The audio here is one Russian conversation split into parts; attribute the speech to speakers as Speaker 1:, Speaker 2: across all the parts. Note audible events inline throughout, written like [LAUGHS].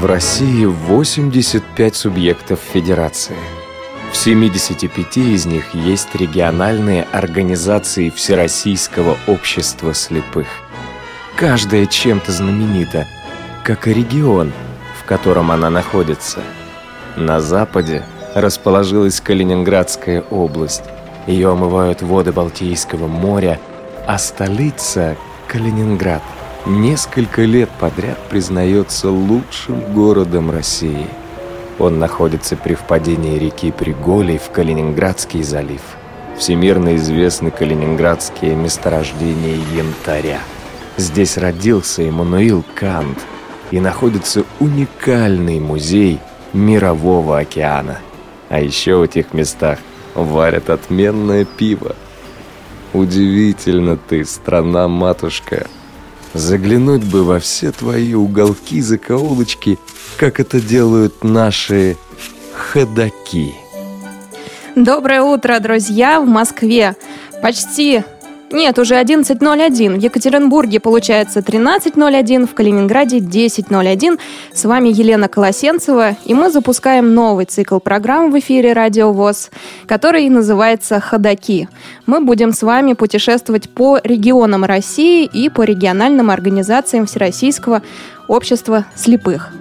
Speaker 1: В России 85 субъектов федерации. В 75 из них есть региональные организации Всероссийского общества слепых. Каждая чем-то знаменита, как и регион, в котором она находится. На западе расположилась Калининградская область. Ее омывают воды Балтийского моря, а столица – Калининград – несколько лет подряд признается лучшим городом России. Он находится при впадении реки Приголей в Калининградский залив. Всемирно известны калининградские месторождения янтаря. Здесь родился Эммануил Кант и находится уникальный музей Мирового океана. А еще в этих местах варят отменное пиво. Удивительно ты, страна-матушка. Заглянуть бы во все твои уголки, закоулочки, как это делают наши ходаки.
Speaker 2: Доброе утро, друзья, в Москве. Почти нет, уже 11.01. В Екатеринбурге получается 13.01, в Калининграде 10.01. С вами Елена Колосенцева, и мы запускаем новый цикл программ в эфире Радио ВОЗ, который называется «Ходоки». Мы будем с вами путешествовать по регионам России и по региональным организациям Всероссийского общества слепых.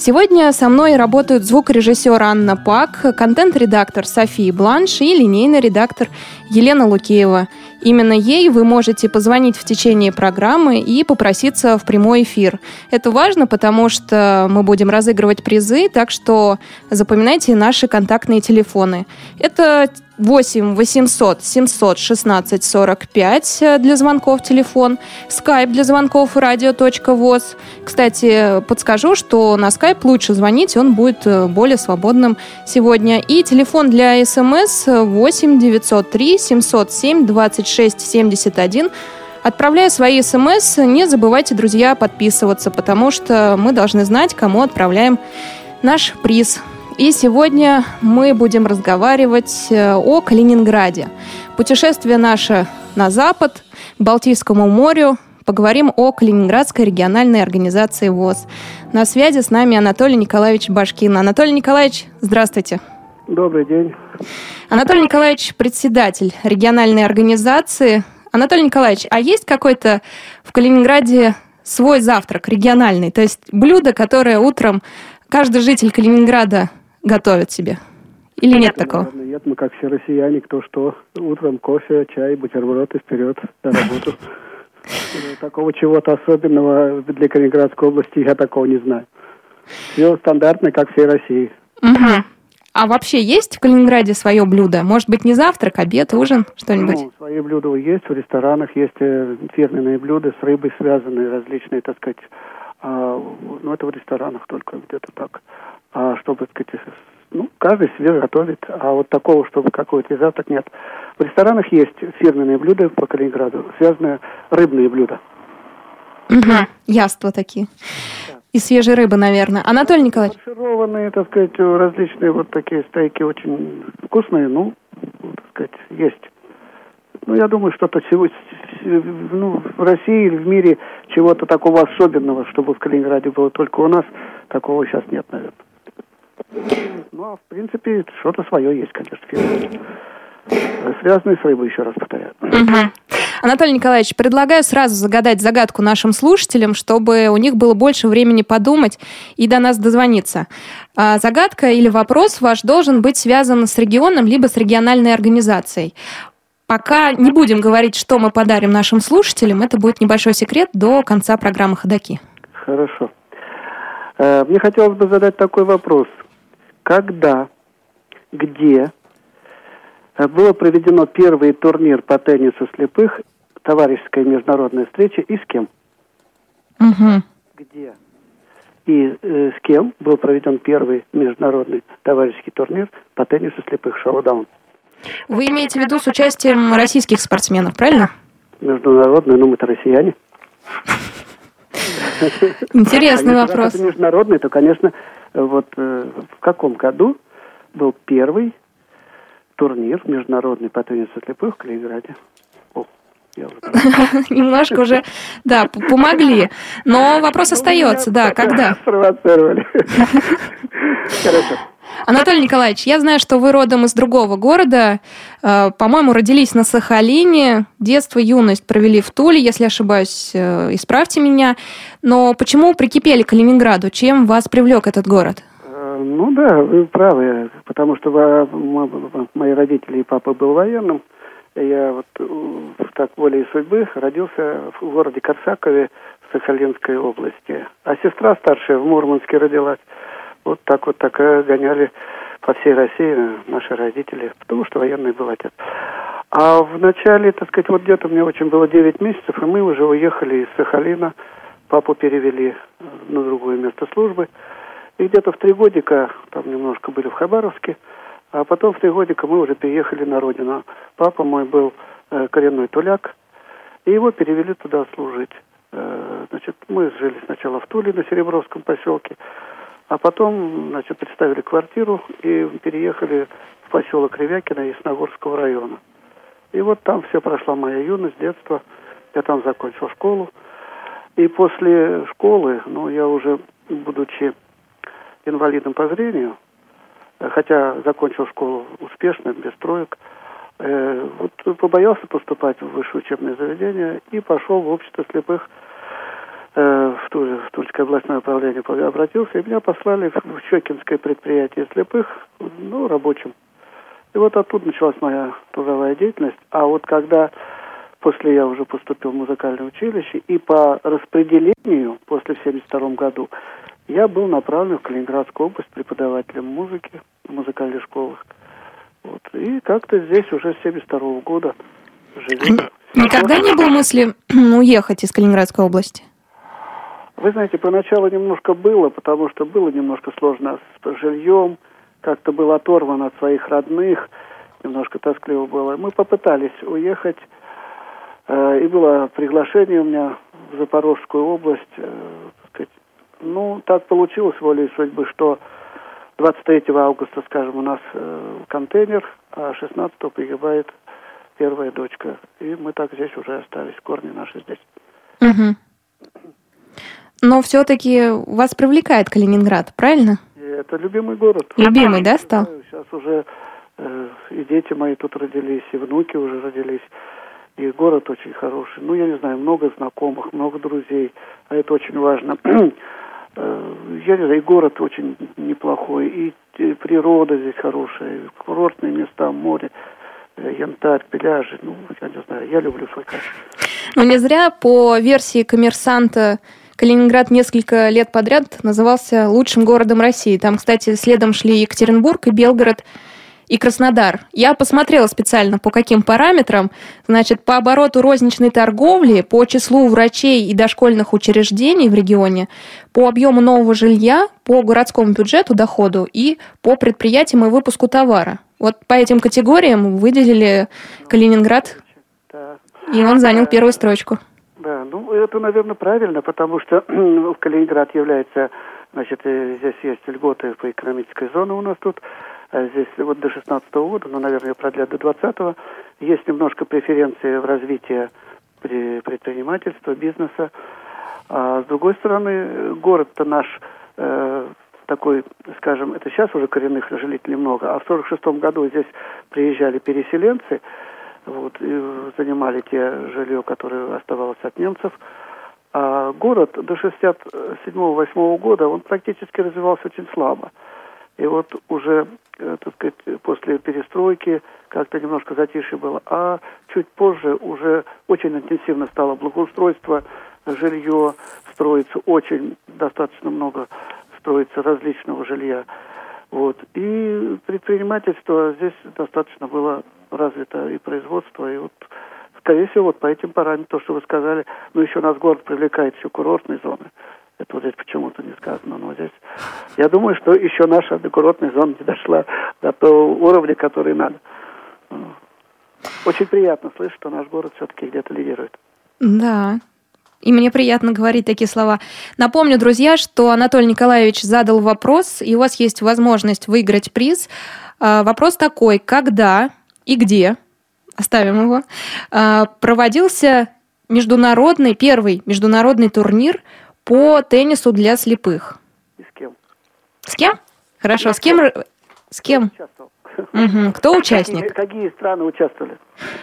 Speaker 2: Сегодня со мной работают звукорежиссер Анна Пак, контент-редактор София Бланш и линейный редактор Елена Лукеева. Именно ей вы можете позвонить в течение программы и попроситься в прямой эфир. Это важно, потому что мы будем разыгрывать призы, так что запоминайте наши контактные телефоны. Это 8 800 716 45 для звонков телефон, скайп для звонков радио.воз. Кстати, подскажу, что на скайп лучше звонить, он будет э, более свободным сегодня. И телефон для смс 8 903 707 26 71. Отправляя свои смс, не забывайте, друзья, подписываться, потому что мы должны знать, кому отправляем наш приз. И сегодня мы будем разговаривать э, о Калининграде. Путешествие наше на запад, к Балтийскому морю. Поговорим о Калининградской региональной организации ВОЗ. На связи с нами Анатолий Николаевич Башкин. Анатолий Николаевич, здравствуйте.
Speaker 3: Добрый день.
Speaker 2: Анатолий Николаевич, председатель региональной организации. Анатолий Николаевич, а есть какой-то в Калининграде свой завтрак региональный? То есть блюдо, которое утром каждый житель Калининграда готовят себе? Или нет, нет такого?
Speaker 3: Нет, мы как все россияне, кто что. Утром кофе, чай, бутерброд и вперед на работу. Такого чего-то особенного для Калининградской области я такого не знаю. Все стандартно, как всей России.
Speaker 2: Угу. А вообще есть в Калининграде свое блюдо? Может быть, не завтрак, обед, ужин, что-нибудь? Ну,
Speaker 3: свои блюда есть, в ресторанах есть э, фирменные блюда с рыбой связанные, различные, так сказать. А, ну, это в ресторанах только где-то так а, чтобы, так сказать, ну, каждый себе готовит, а вот такого, чтобы какой-то завтрак нет. В ресторанах есть фирменные блюда по Калининграду, связанные рыбные блюда.
Speaker 2: Угу, яства такие. И свежей рыбы, наверное. Анатолий Николаевич?
Speaker 3: Фаршированные, так сказать, различные вот такие стейки очень вкусные, ну, так сказать, есть. Ну, я думаю, что-то всего, ну, в России или в мире чего-то такого особенного, чтобы в Калининграде было только у нас, такого сейчас нет, наверное. Ну, а в принципе, что-то свое есть, конечно. Связанные с рыбой, еще раз повторяю.
Speaker 2: Угу. Анатолий Николаевич, предлагаю сразу загадать загадку нашим слушателям, чтобы у них было больше времени подумать и до нас дозвониться. А загадка или вопрос ваш должен быть связан с регионом либо с региональной организацией. Пока не будем говорить, что мы подарим нашим слушателям, это будет небольшой секрет до конца программы «Ходоки».
Speaker 3: Хорошо. Э, мне хотелось бы задать такой вопрос когда, где было проведено первый турнир по теннису слепых, товарищеская международная встреча, и с кем?
Speaker 2: Угу.
Speaker 3: Где и э, с кем был проведен первый международный товарищеский турнир по теннису слепых шоу-даун?
Speaker 2: Вы имеете в виду с участием российских спортсменов, правильно?
Speaker 3: Международный, ну мы-то россияне.
Speaker 2: Интересный вопрос.
Speaker 3: Если международный, то, конечно, вот э, в каком году был первый турнир международный по теннису слепых в Калининграде? [LAUGHS]
Speaker 2: Немножко уже, да, помогли. Но вопрос ну, остается, да, когда? [LAUGHS] Спровоцировали. [LAUGHS] Хорошо. Анатолий Николаевич, я знаю, что вы родом из другого города. Э, по-моему, родились на Сахалине. Детство, юность провели в Туле, если ошибаюсь, э, исправьте меня. Но почему прикипели к Калининграду? Чем вас привлек этот город?
Speaker 3: Э, ну да, вы правы, потому что мои родители и папа был военным. Я вот так волей судьбы родился в городе Корсакове в Сахалинской области. А сестра старшая в Мурманске родилась. Вот так вот так гоняли по всей России наши родители, потому что военный был отец. А в начале, так сказать, вот где-то мне очень было 9 месяцев, и мы уже уехали из Сахалина. Папу перевели на другое место службы. И где-то в три годика, там немножко были в Хабаровске, а потом в три годика мы уже переехали на родину. Папа мой был э, коренной туляк, и его перевели туда служить. Э, значит, мы жили сначала в Туле на Серебровском поселке, а потом, значит, представили квартиру и переехали в поселок Ревякино Ясногорского района. И вот там все прошла моя юность, детство. Я там закончил школу. И после школы, ну, я уже, будучи инвалидом по зрению, хотя закончил школу успешно, без троек, э, вот побоялся поступать в высшее учебное заведение и пошел в общество слепых Э, в, Туле, в Тульское областное управление обратился, и меня послали в Щекинское предприятие слепых, ну, рабочим. И вот оттуда началась моя трудовая деятельность. А вот когда после я уже поступил в музыкальное училище, и по распределению после в 1972 году я был направлен в Калининградскую область преподавателем музыки в музыкальных школах. Вот. И как-то здесь уже с 1972 года живем.
Speaker 2: Никогда не было мысли уехать из Калининградской области?
Speaker 3: Вы знаете, поначалу немножко было, потому что было немножко сложно с жильем, как-то был оторван от своих родных, немножко тоскливо было. Мы попытались уехать, э, и было приглашение у меня в Запорожскую область. Э. Ну, так получилось волей судьбы, что 23 августа, скажем, у нас э, контейнер, а 16 погибает первая дочка. И мы так здесь уже остались, корни наши здесь.
Speaker 2: Угу. Но все-таки вас привлекает Калининград, правильно?
Speaker 3: Это любимый город.
Speaker 2: Любимый, да, стал?
Speaker 3: Сейчас уже э, и дети мои тут родились, и внуки уже родились. И город очень хороший. Ну, я не знаю, много знакомых, много друзей. А это очень важно. [CLEARS THROAT] Э, я не знаю, и город очень неплохой, и, природа здесь хорошая, курортные места, море, э, янтарь, пляжи. Ну, я не знаю, я люблю свой край.
Speaker 2: Ну, не зря по версии коммерсанта Калининград несколько лет подряд назывался лучшим городом России. Там, кстати, следом шли Екатеринбург и Белгород и Краснодар. Я посмотрела специально, по каким параметрам. Значит, по обороту розничной торговли, по числу врачей и дошкольных учреждений в регионе, по объему нового жилья, по городскому бюджету, доходу и по предприятиям и выпуску товара. Вот по этим категориям выделили Калининград, и он занял первую строчку.
Speaker 3: Да, ну это, наверное, правильно, потому что [CLEARS THROAT] ну, Калининград является, значит, э, здесь есть льготы по экономической зоне у нас тут, здесь вот до 16 года, ну, наверное, продлят до 20 -го. Есть немножко преференции в развитии предпринимательства, бизнеса. А с другой стороны, город-то наш э, такой, скажем, это сейчас уже коренных жителей много, а в 46 году здесь приезжали переселенцы, вот, и занимали те жилье, которое оставалось от немцев. А город до 67-8 года, он практически развивался очень слабо. И вот уже, э, так сказать, после перестройки как-то немножко затишье было. А чуть позже уже очень интенсивно стало благоустройство, жилье строится, очень достаточно много строится различного жилья. Вот. И предпринимательство здесь достаточно было развито и производство, и вот скорее всего вот по этим параметрам, то, что вы сказали, ну еще нас город привлекает еще курортные зоны. Это вот здесь почему-то не сказано, но здесь я думаю, что еще наша курортная зона не дошла до того уровня, который надо. Очень приятно слышать, что наш город все-таки где-то лидирует.
Speaker 2: Да, и мне приятно говорить такие слова. Напомню, друзья, что Анатолий Николаевич задал вопрос, и у вас есть возможность выиграть приз. А, вопрос такой, когда и где оставим его, а, проводился международный, первый международный турнир по теннису для слепых.
Speaker 3: И с кем?
Speaker 2: С кем? Хорошо, с кем? С кем? Угу. Кто участник?
Speaker 3: Какие, какие страны участвовали?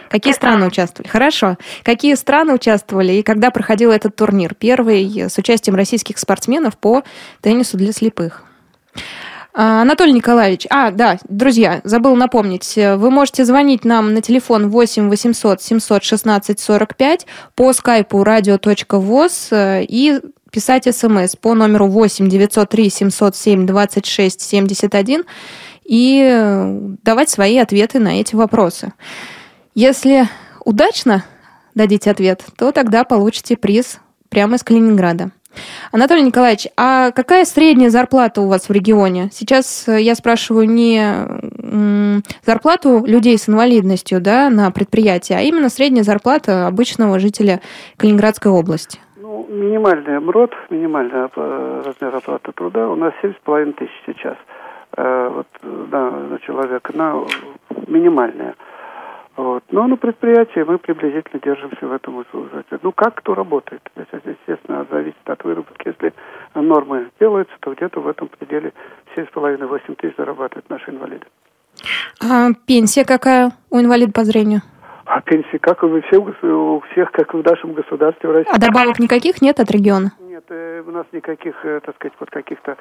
Speaker 2: Какие страны участвовали? Хорошо. Какие страны участвовали и когда проходил этот турнир? Первый с участием российских спортсменов по теннису для слепых. А, Анатолий Николаевич, а, да, друзья, забыл напомнить, вы можете звонить нам на телефон 8 800 716 45 по скайпу radio.voz э, и писать смс по номеру 8 903 707 26 71 и э, давать свои ответы на эти вопросы. Если удачно дадите ответ, то тогда получите приз прямо из Калининграда. Анатолий Николаевич, а какая средняя зарплата у вас в регионе? Сейчас э, я спрашиваю не зарплату людей с инвалидностью да, на предприятии, а именно средняя зарплата обычного жителя Калининградской области.
Speaker 3: Ну, минимальный МРОД, минимальный э, размер оплаты труда у нас 7,5 тысяч сейчас. Э, вот, на, на человека, на минимальная. Вот. Но на предприятии мы приблизительно держимся в этом узле. Ну, как кто работает? Это, естественно, зависит от выработки. Если нормы делаются, то где-то в этом пределе 7,5-8 тысяч зарабатывают наши инвалиды.
Speaker 2: А пенсия какая у инвалида по зрению?
Speaker 3: А пенсии, как у всех, у всех, как в нашем государстве в России.
Speaker 2: А добавок никаких нет от региона?
Speaker 3: Нет, э, у нас никаких, э, так сказать, вот каких-то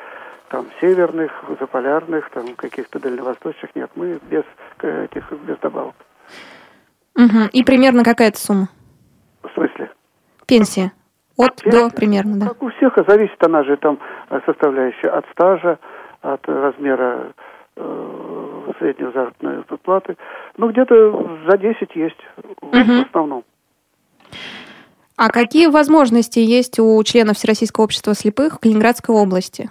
Speaker 3: там северных, заполярных, там каких-то дальневосточных нет. Мы без э, этих, без добавок.
Speaker 2: Угу. И примерно какая-то сумма?
Speaker 3: В смысле?
Speaker 2: Пенсия. От Пенсия? до примерно, да.
Speaker 3: Как у всех, а зависит она же там э, составляющая от стажа, от размера э, средней заработной платы. Ну, где-то за 10 есть угу. в основном.
Speaker 2: А какие возможности есть у членов Всероссийского общества слепых в Калининградской области?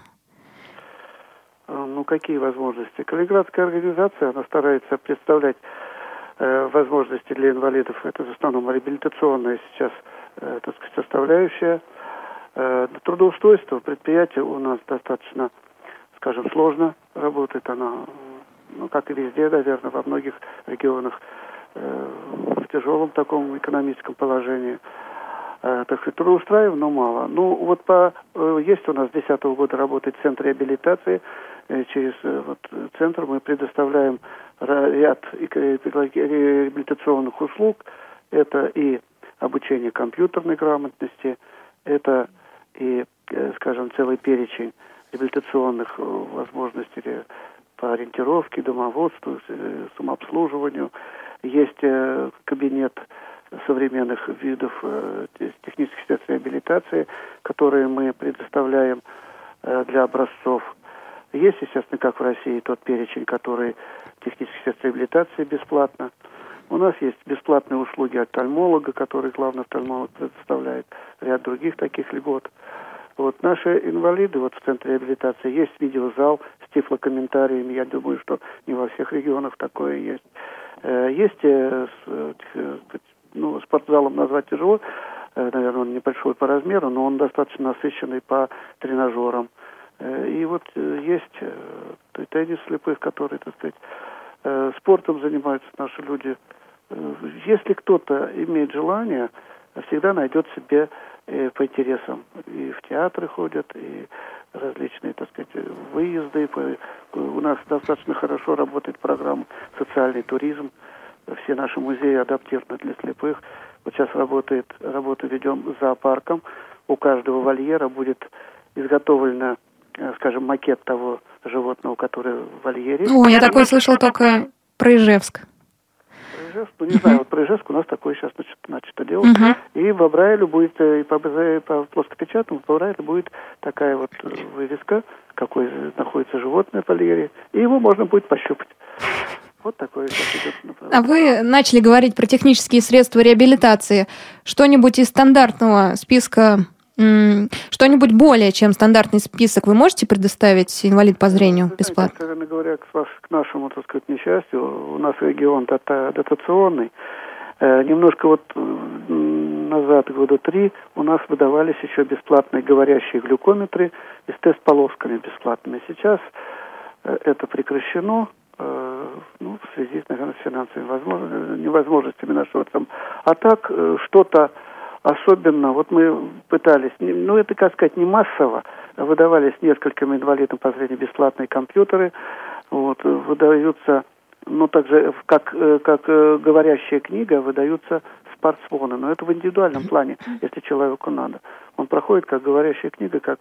Speaker 3: Э, ну, какие возможности? Калининградская организация, она старается представлять возможности для инвалидов. Это в основном реабилитационная сейчас, э, так сказать, составляющая. Э, трудоустройство предприятия у нас достаточно, скажем, сложно работает. Она, ну, как и везде, наверное, во многих регионах в тяжелом таком экономическом положении. Так сказать, трудоустраиваем, но мало. Ну, вот по, есть у нас с 2010 года работает центр реабилитации. Через вот, центр мы предоставляем ряд реабилитационных услуг. Это и обучение компьютерной грамотности, это и, э, скажем, целый перечень реабилитационных э, возможностей по ориентировке, домоводству, э, самообслуживанию. Есть кабинет современных видов технических средств реабилитации, которые мы предоставляем для образцов. Есть, естественно, как в России, тот перечень, который технических реабилитации бесплатно. У нас есть бесплатные услуги офтальмолога, который главный офтальмолог предоставляет, ряд других таких льгот. Вот наши инвалиды вот в центре реабилитации есть видеозал с тифлокомментариями. Я думаю, что не во всех регионах такое есть. Э, есть э, э, ну, спортзалом назвать тяжело, наверное, он небольшой по размеру, но он достаточно насыщенный по тренажерам. И вот есть теннис слепых, который, так сказать, Э, спортом занимаются наши люди. Э, если кто-то имеет желание, всегда найдет себе э, по интересам. И в театры ходят, и различные, так сказать, выезды. У нас достаточно хорошо работает программа «Социальный туризм». Все наши музеи адаптированы для слепых. Вот сейчас работает, работу ведем с зоопарком. У каждого вольера будет изготовлена Э, скажем, макет того животного, которое в вольере.
Speaker 2: О, я такой слышал только про Ижевск.
Speaker 3: Про Ижевск, ну не знаю, вот про Ижевск у нас такое сейчас значит, начато делать. Uh-huh. И в Абрайле будет, э, и по, по плоскопечатному, по Абрайле будет такая вот вывеска, какой находится животное в вольере, и его можно будет пощупать. Вот такое
Speaker 2: А вы начали говорить про технические средства реабилитации. Что-нибудь из стандартного списка что-нибудь более, чем стандартный список вы можете предоставить инвалид по зрению бесплатно?
Speaker 3: Откровенно говоря, к, ваш, к нашему, так сказать, несчастью, у нас регион дотационный. Э, немножко вот назад, года три, у нас выдавались еще бесплатные говорящие глюкометры и с тест-полосками бесплатными. Сейчас э, это прекращено. Э, ну, в связи, наверное, с финансовыми возможностями, невозможностями нашего там. А так э, что-то особенно, вот мы пытались, ну это, как сказать, не массово, выдавались нескольким инвалидам по зрению бесплатные компьютеры, вот, выдаются, ну также, как, э, как э, говорящая книга, выдаются спортсмены, но это в индивидуальном плане, если человеку надо. Он проходит как говорящая книга, как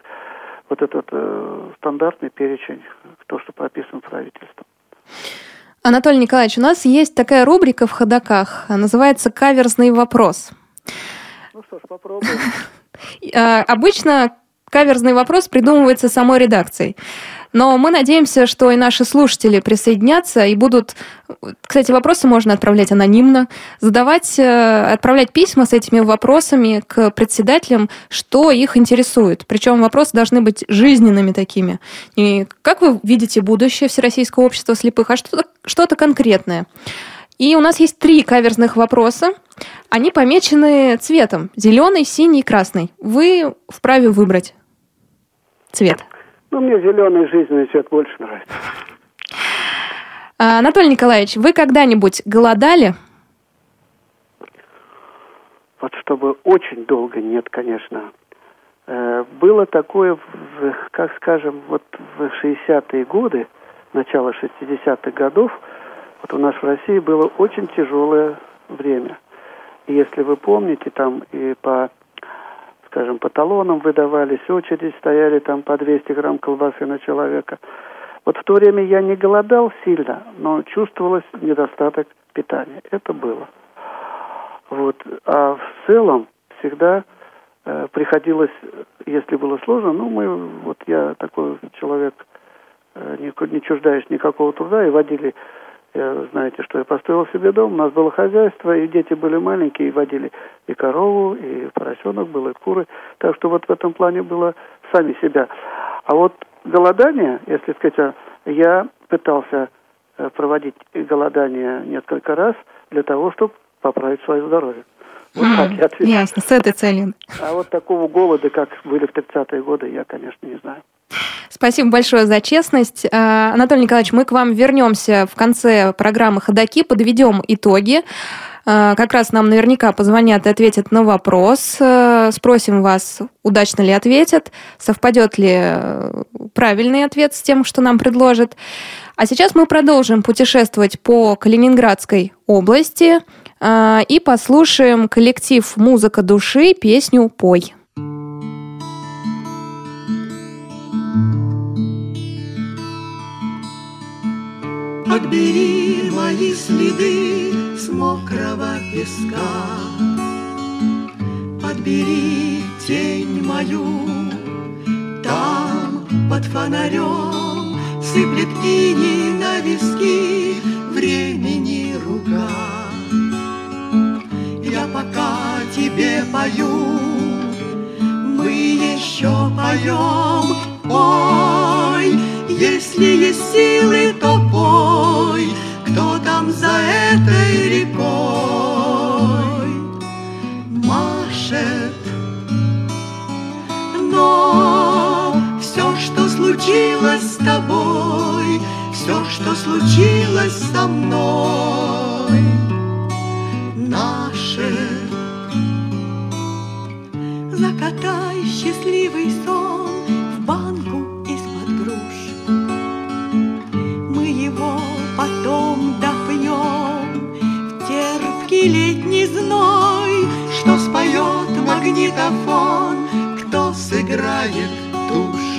Speaker 3: вот этот э, стандартный перечень, то, что прописано правительством.
Speaker 2: Анатолий Николаевич, у нас есть такая рубрика в ходаках, называется «Каверзный вопрос».
Speaker 3: Попробуем. [LAUGHS]
Speaker 2: А, обычно каверзный вопрос придумывается самой редакцией. Но мы надеемся, что и наши слушатели присоединятся и будут... Кстати, вопросы можно отправлять анонимно, задавать, э, отправлять письма с этими вопросами к председателям, что их интересует. Причем вопросы должны быть жизненными такими. И как вы видите будущее Всероссийского общества слепых, а что-то что конкретное. И у нас есть три каверзных вопроса. Они помечены цветом. Зеленый, синий, красный. Вы вправе выбрать цвет.
Speaker 3: Ну, мне зеленый жизненный цвет больше нравится.
Speaker 2: А, Анатолий Николаевич, вы когда-нибудь голодали?
Speaker 3: Вот чтобы очень долго нет, конечно. Э, было такое, как скажем, вот в 60-е годы, начало 60-х годов, вот у нас в России было очень тяжелое время. И если вы помните, там и по скажем, по талонам выдавались, очереди стояли там по 200 грамм колбасы на человека. Вот в то время я не голодал сильно, но чувствовалось недостаток питания. Это было. Вот. А в целом всегда э, приходилось, если было сложно, ну, мы, вот я такой человек, э, не, не чуждаешь никакого труда, и водили я, знаете, что я построил себе дом, у нас было хозяйство, и дети были маленькие, и водили и корову, и поросенок был, и куры. Так что вот в этом плане было сами себя. А вот голодание, если сказать, я пытался э, проводить голодание несколько раз для того, чтобы поправить свое здоровье.
Speaker 2: Вот mm, так я отвечу. Ясно, с этой целью.
Speaker 3: А вот такого голода, как были в 30-е годы, я, конечно, не знаю.
Speaker 2: Спасибо большое за честность. А, Анатолий Николаевич, мы к вам вернемся в конце программы «Ходоки», подведем итоги. А, как раз нам наверняка позвонят и ответят на вопрос. А, спросим вас, удачно ли ответят, совпадет ли э, правильный ответ с тем, что нам предложат. А сейчас мы продолжим путешествовать по Калининградской области и послушаем коллектив «Музыка души» песню «Пой».
Speaker 4: Подбери мои следы с мокрого песка, Подбери тень мою, там под фонарем Сыплет ини на виски времени рука. Я пока тебе пою, мы еще поем, ой, если есть силы, то пой, кто там за этой рекой машет. Но все, что случилось с тобой, все, что случилось со мной, наше. Закатай счастливый сон потом допьем. В терпкий летний зной, Что споет магнитофон, Кто сыграет тушь.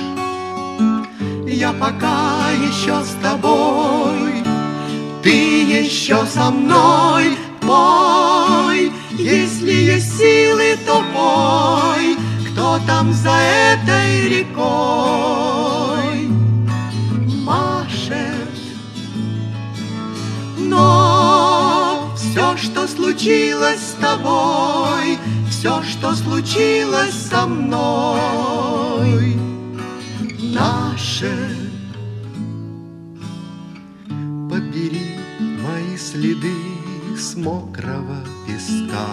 Speaker 4: Я пока еще с тобой, Ты еще со мной, пой, Если случилось с тобой, все, что случилось со мной, наше. Подбери мои следы с мокрого песка.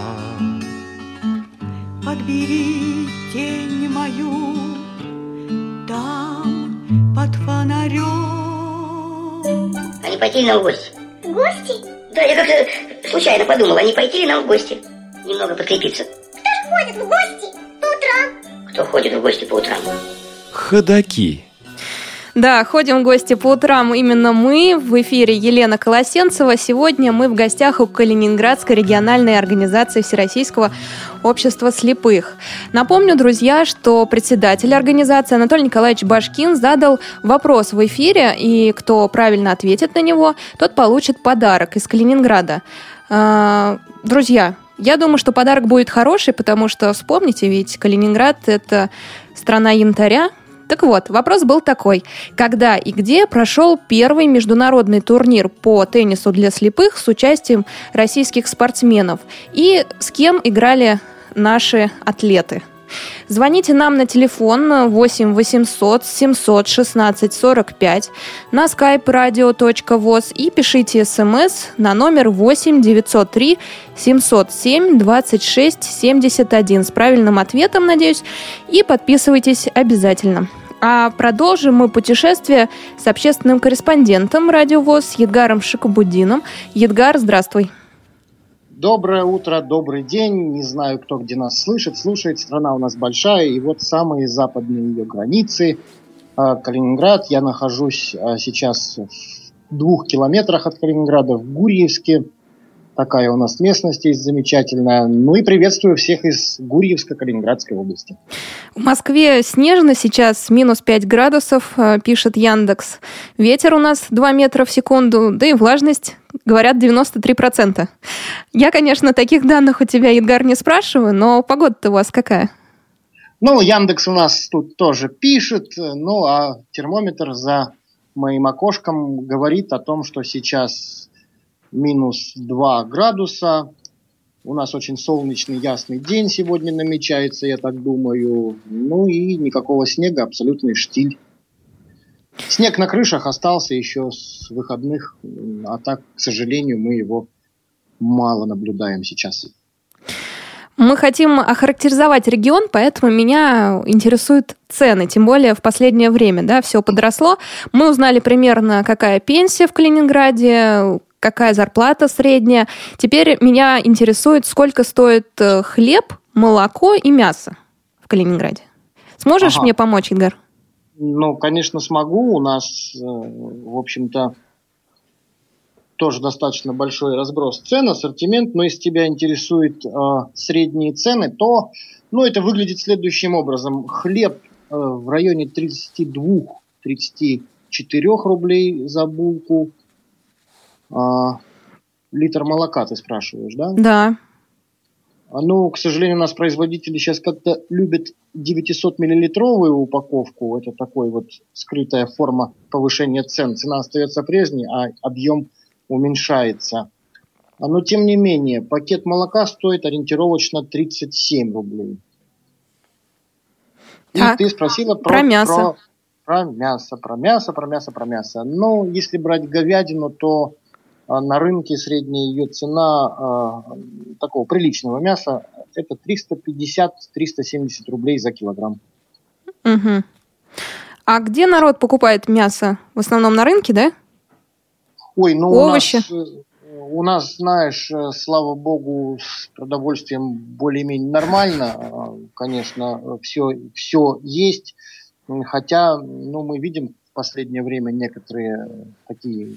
Speaker 4: Подбери тень мою там под фонарем.
Speaker 5: не пойти ли нам в гости?
Speaker 6: Гости?
Speaker 5: Да, я как-то случайно подумал, а не пойти ли нам в гости? Немного подкрепиться.
Speaker 6: Кто ж ходит в гости по утрам?
Speaker 5: Кто ходит в гости по утрам?
Speaker 1: Ходаки.
Speaker 2: Да, ходим в гости по утрам именно мы. В эфире Елена Колосенцева. Сегодня мы в гостях у Калининградской региональной организации Всероссийского общества слепых. Напомню, друзья, что председатель организации Анатолий Николаевич Башкин задал вопрос в эфире, и кто правильно ответит на него, тот получит подарок из Калининграда. А, друзья, я думаю, что подарок будет хороший, потому что, вспомните, ведь Калининград – это страна янтаря, так вот, вопрос был такой. Когда и где прошел первый международный турнир по теннису для слепых с участием российских спортсменов? И с кем играли наши атлеты? Звоните нам на телефон 8 800 716 45 на skype radio.voz и пишите смс на номер 8 903 707 26 71 с правильным ответом, надеюсь, и подписывайтесь обязательно. А продолжим мы путешествие с общественным корреспондентом Радио ВОЗ Едгаром Шикабудином. Едгар, здравствуй.
Speaker 7: Доброе утро, добрый день. Не знаю, кто где нас слышит, слушает. Страна у нас большая, и вот самые западные ее границы. А, Калининград. Я нахожусь а, сейчас в двух километрах от Калининграда, в Гурьевске. Такая у нас местность есть замечательная. Ну и приветствую всех из Гурьевска, Калининградской области.
Speaker 2: В Москве снежно сейчас, минус 5 градусов, э, пишет Яндекс. Ветер у нас 2 метра в секунду, да и влажность, говорят, 93%. Я, конечно, таких данных у тебя, Едгар, не спрашиваю, но погода-то у вас какая?
Speaker 7: Ну, Яндекс у нас тут тоже пишет, ну а термометр за моим окошком говорит о том, что сейчас минус 2 градуса. У нас очень солнечный, ясный день сегодня намечается, я так думаю. Ну и никакого снега, абсолютный штиль. Снег на крышах остался еще с выходных, а так, к сожалению, мы его мало наблюдаем сейчас.
Speaker 2: Мы хотим охарактеризовать регион, поэтому меня интересуют цены, тем более в последнее время, да, все подросло. Мы узнали примерно, какая пенсия в Калининграде, какая зарплата средняя. Теперь меня интересует, сколько стоит э, хлеб, молоко и мясо в Калининграде. Сможешь ага. мне помочь, Игорь?
Speaker 7: Ну, конечно, смогу. У нас, э, в общем-то, тоже достаточно большой разброс цен, ассортимент, но если тебя интересуют э, средние цены, то ну, это выглядит следующим образом. Хлеб э, в районе 32-34 рублей за булку, а, литр молока, ты спрашиваешь, да?
Speaker 2: Да.
Speaker 7: А, ну, к сожалению, у нас производители сейчас как-то любят 900-миллилитровую упаковку. Это такой вот скрытая форма повышения цен. Цена остается прежней, а объем уменьшается. А, но, тем не менее, пакет молока стоит ориентировочно 37 рублей. И так, ты спросила про,
Speaker 2: про мясо.
Speaker 7: Про, про мясо, про мясо, про мясо, про мясо. Ну, если брать говядину, то а на рынке средняя ее цена а, такого приличного мяса это 350-370 рублей за килограмм.
Speaker 2: Угу. А где народ покупает мясо? В основном на рынке, да?
Speaker 7: Ой, ну
Speaker 2: Овощи.
Speaker 7: у нас, у нас, знаешь, слава богу, с продовольствием более-менее нормально. Конечно, все, все есть. Хотя, ну, мы видим в последнее время некоторые такие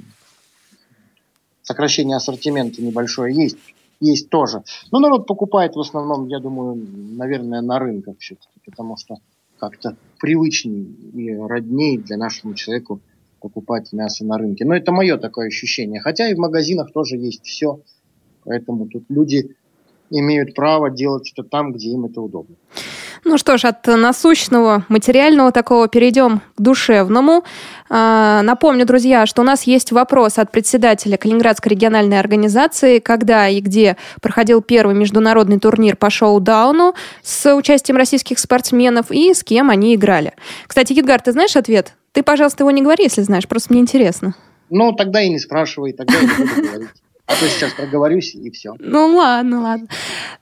Speaker 7: сокращение ассортимента небольшое есть, есть тоже. Но народ покупает в основном, я думаю, наверное, на рынках все-таки, потому что как-то привычнее и роднее для нашему человеку покупать мясо на рынке. Но это мое такое ощущение. Хотя и в магазинах тоже есть все. Поэтому тут люди имеют право делать это там, где им это удобно.
Speaker 2: Ну что ж, от насущного материального такого перейдем к душевному. А, напомню, друзья, что у нас есть вопрос от председателя Калининградской региональной организации, когда и где проходил первый международный турнир по шоу-дауну с участием российских спортсменов и с кем они играли. Кстати, Едгар, ты знаешь ответ? Ты, пожалуйста, его не говори, если знаешь, просто мне интересно.
Speaker 7: Ну, тогда и не спрашивай, тогда я не буду говорить. А то сейчас проговорюсь и все.
Speaker 2: Ну ладно, ладно.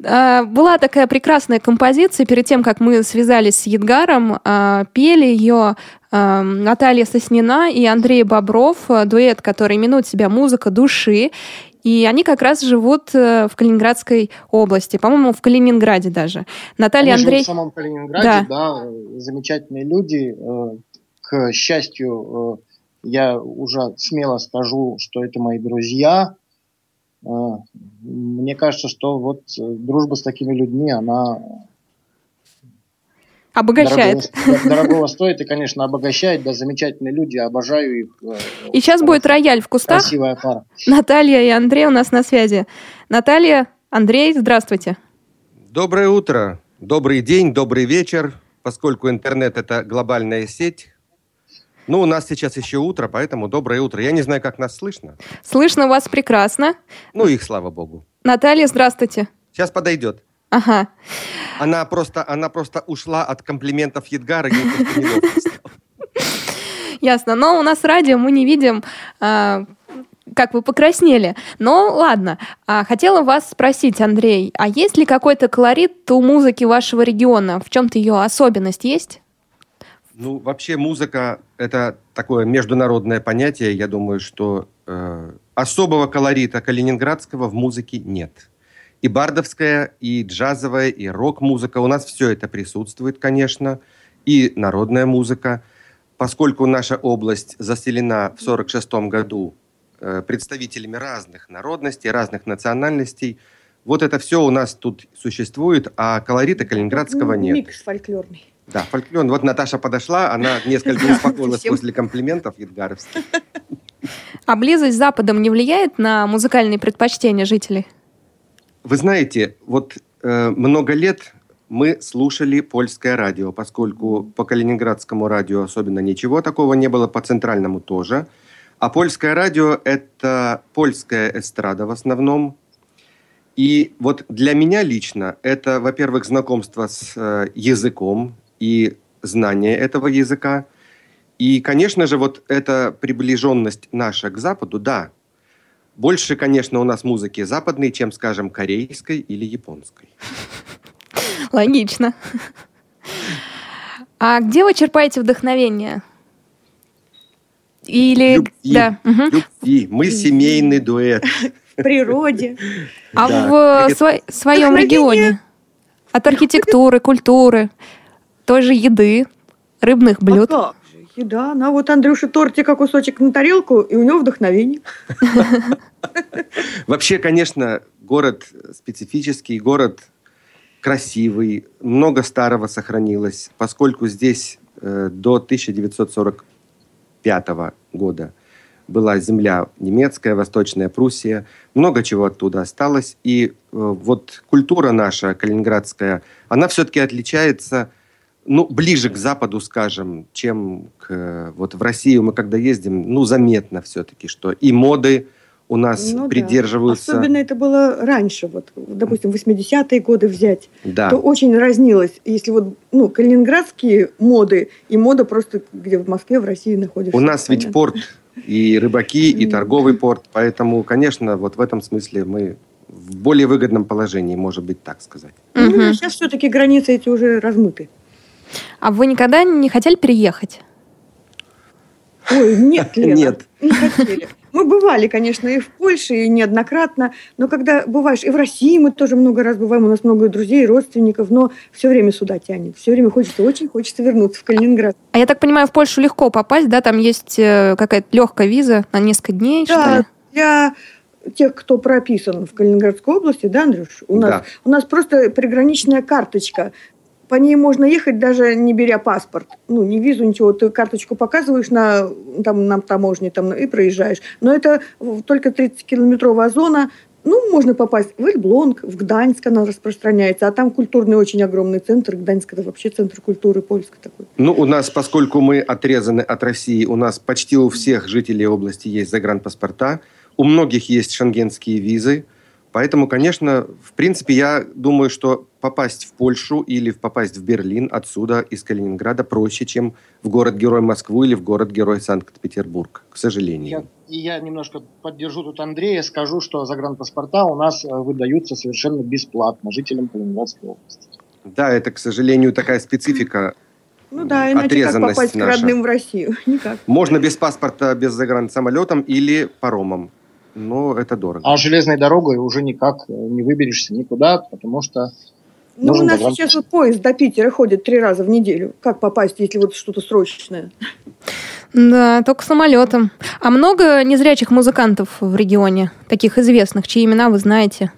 Speaker 2: А, Была такая прекрасная композиция перед тем, как мы связались с Едгаром. а, Пели ее а, Наталья Соснина и Андрей Бобров, дуэт, который именует себя «Музыка души». И они как раз живут э, в Калининградской области, по-моему, в Калининграде даже. Наталья
Speaker 7: Они
Speaker 2: Андрей...
Speaker 7: в самом Калининграде, да, э, замечательные люди. Э, К счастью, э, я уже смело скажу, что это мои друзья. Э, Мне кажется, что вот э, дружба с такими людьми, она
Speaker 2: Обогащает.
Speaker 7: Дорогого, дорогого стоит и, конечно, обогащает. Да, замечательные люди, обожаю их. э,
Speaker 2: И сейчас будет рояль в кустах.
Speaker 7: Красивая пара.
Speaker 2: Наталья и Андрей у нас на связи. Наталья, Андрей, здравствуйте.
Speaker 8: Доброе утро, добрый день, добрый вечер, поскольку интернет это глобальная сеть. Ну, у нас сейчас еще утро, поэтому доброе утро. Я не знаю, как нас слышно.
Speaker 2: Слышно вас прекрасно.
Speaker 8: Ну, их слава богу.
Speaker 2: Наталья, здравствуйте.
Speaker 8: Сейчас подойдет.
Speaker 2: Ага.
Speaker 8: Она просто, она просто ушла от комплиментов Едгара. [LAUGHS]
Speaker 2: Ясно. Но у нас радио, мы не видим, а, как вы покраснели. Но ладно. А, хотела вас спросить, Андрей, а есть ли какой-то колорит у музыки вашего региона? В чем-то ее особенность есть?
Speaker 8: Ну, вообще музыка – это такое международное понятие. Я думаю, что э, особого колорита калининградского в музыке нет. И бардовская, и джазовая, и рок-музыка. У нас все это присутствует, конечно. И народная музыка. Поскольку наша область заселена в 1946 году э, представителями разных народностей, разных национальностей, вот это все у нас тут существует, а колорита калининградского нет.
Speaker 9: Микс фольклорный.
Speaker 8: Да, фольклор. Вот Наташа подошла, она несколько успокоилась после комплиментов Едгаровских.
Speaker 2: А близость с Западом не влияет на музыкальные предпочтения жителей?
Speaker 8: Вы знаете, вот э, много лет мы слушали польское радио, поскольку по калининградскому радио особенно ничего такого не было, по центральному тоже. А польское радио – это польская эстрада в основном. И вот для меня лично это, во-первых, знакомство с э, языком и знание этого языка. И, конечно же, вот эта приближенность наша к Западу, да, больше, конечно, у нас музыки западной, чем, скажем, корейской или японской. [LAUGHS]
Speaker 2: Логично. А где вы черпаете вдохновение? Или...
Speaker 8: Любви.
Speaker 2: Да.
Speaker 8: Любви. Мы семейный дуэт. [LAUGHS]
Speaker 9: В природе. [LAUGHS]
Speaker 2: А
Speaker 8: Да.
Speaker 2: в сво- своем регионе? От архитектуры, культуры, той же еды, рыбных блюд.
Speaker 9: А как же? Еда. Ну, а вот Андрюша тортика кусочек на тарелку, и у него вдохновение. [LAUGHS]
Speaker 8: Вообще, конечно, город специфический, город красивый, много старого сохранилось, поскольку здесь э, до 1945 года была земля немецкая, Восточная Пруссия, много чего оттуда осталось, и э, вот культура наша калининградская, она все-таки отличается, ну, ближе к Западу, скажем, чем к, вот в Россию мы когда ездим, ну, заметно все-таки, что и моды у нас
Speaker 9: Ну да.
Speaker 8: придерживаются.
Speaker 9: Особенно это было раньше, вот, допустим, 80-е годы взять,
Speaker 8: Да.
Speaker 9: то очень разнилось. Если вот, ну, калининградские моды и мода просто, где в Москве, в России находишься.
Speaker 8: У нас ведь
Speaker 9: Понятно.
Speaker 8: порт и рыбаки, и торговый порт, поэтому, конечно, вот в этом смысле мы в более выгодном положении, может быть, так сказать.
Speaker 9: Ну, сейчас все-таки границы эти уже размыты.
Speaker 2: А вы никогда не хотели переехать?
Speaker 9: Ой, нет, [LAUGHS] Лена,
Speaker 8: Нет.
Speaker 9: не хотели. Мы бывали, конечно, и в Польше, и неоднократно, но когда бываешь, и в России мы тоже много раз бываем, у нас много друзей, родственников, но все время сюда тянет, все время хочется, очень хочется вернуться в Калининград.
Speaker 2: А я так понимаю, в Польшу легко попасть, да? Там есть э, какая-то легкая виза на несколько дней, что
Speaker 9: Да,
Speaker 2: ли?
Speaker 9: для тех, кто прописан в Калининградской области, да, Андрюш, у нас,
Speaker 8: Да.
Speaker 9: у нас просто приграничная карточка. По ней можно ехать, даже не беря паспорт. Ну, не визу, ничего. Ты карточку показываешь на, там, на таможне там, и проезжаешь. Но это только 30-километровая зона. Ну, можно попасть в Эльблонг, в Гданьск она распространяется. А там культурный очень огромный центр. Гданьск – это вообще центр культуры польской такой.
Speaker 8: Ну, у нас, поскольку мы отрезаны от России, у нас почти у всех жителей области есть загранпаспорта, у многих есть шенгенские визы, Поэтому, конечно, в принципе, я думаю, что попасть в Польшу или попасть в Берлин отсюда, из Калининграда, проще, чем в город-герой Москву или в город-герой Санкт-Петербург, к сожалению.
Speaker 7: Я, и я немножко поддержу тут Андрея, скажу, что загранпаспорта у нас э, выдаются совершенно бесплатно жителям Калининградской области.
Speaker 8: Да, это, к сожалению, такая специфика
Speaker 9: Ну да, иначе как попасть к
Speaker 8: наша.
Speaker 9: родным в Россию? [LAUGHS] Никак.
Speaker 8: Можно без паспорта, без загрансамолетом или паромом. Но это дорого.
Speaker 7: А железной дорогой уже никак э, не выберешься никуда, потому что
Speaker 9: Ну, у нас
Speaker 7: загран-
Speaker 9: сейчас вот поезд до Питера ходит три раза в неделю. Как попасть, если вот что-то срочное?
Speaker 2: Да, только самолетом. А много незрячих музыкантов в регионе, таких известных, чьи имена вы знаете?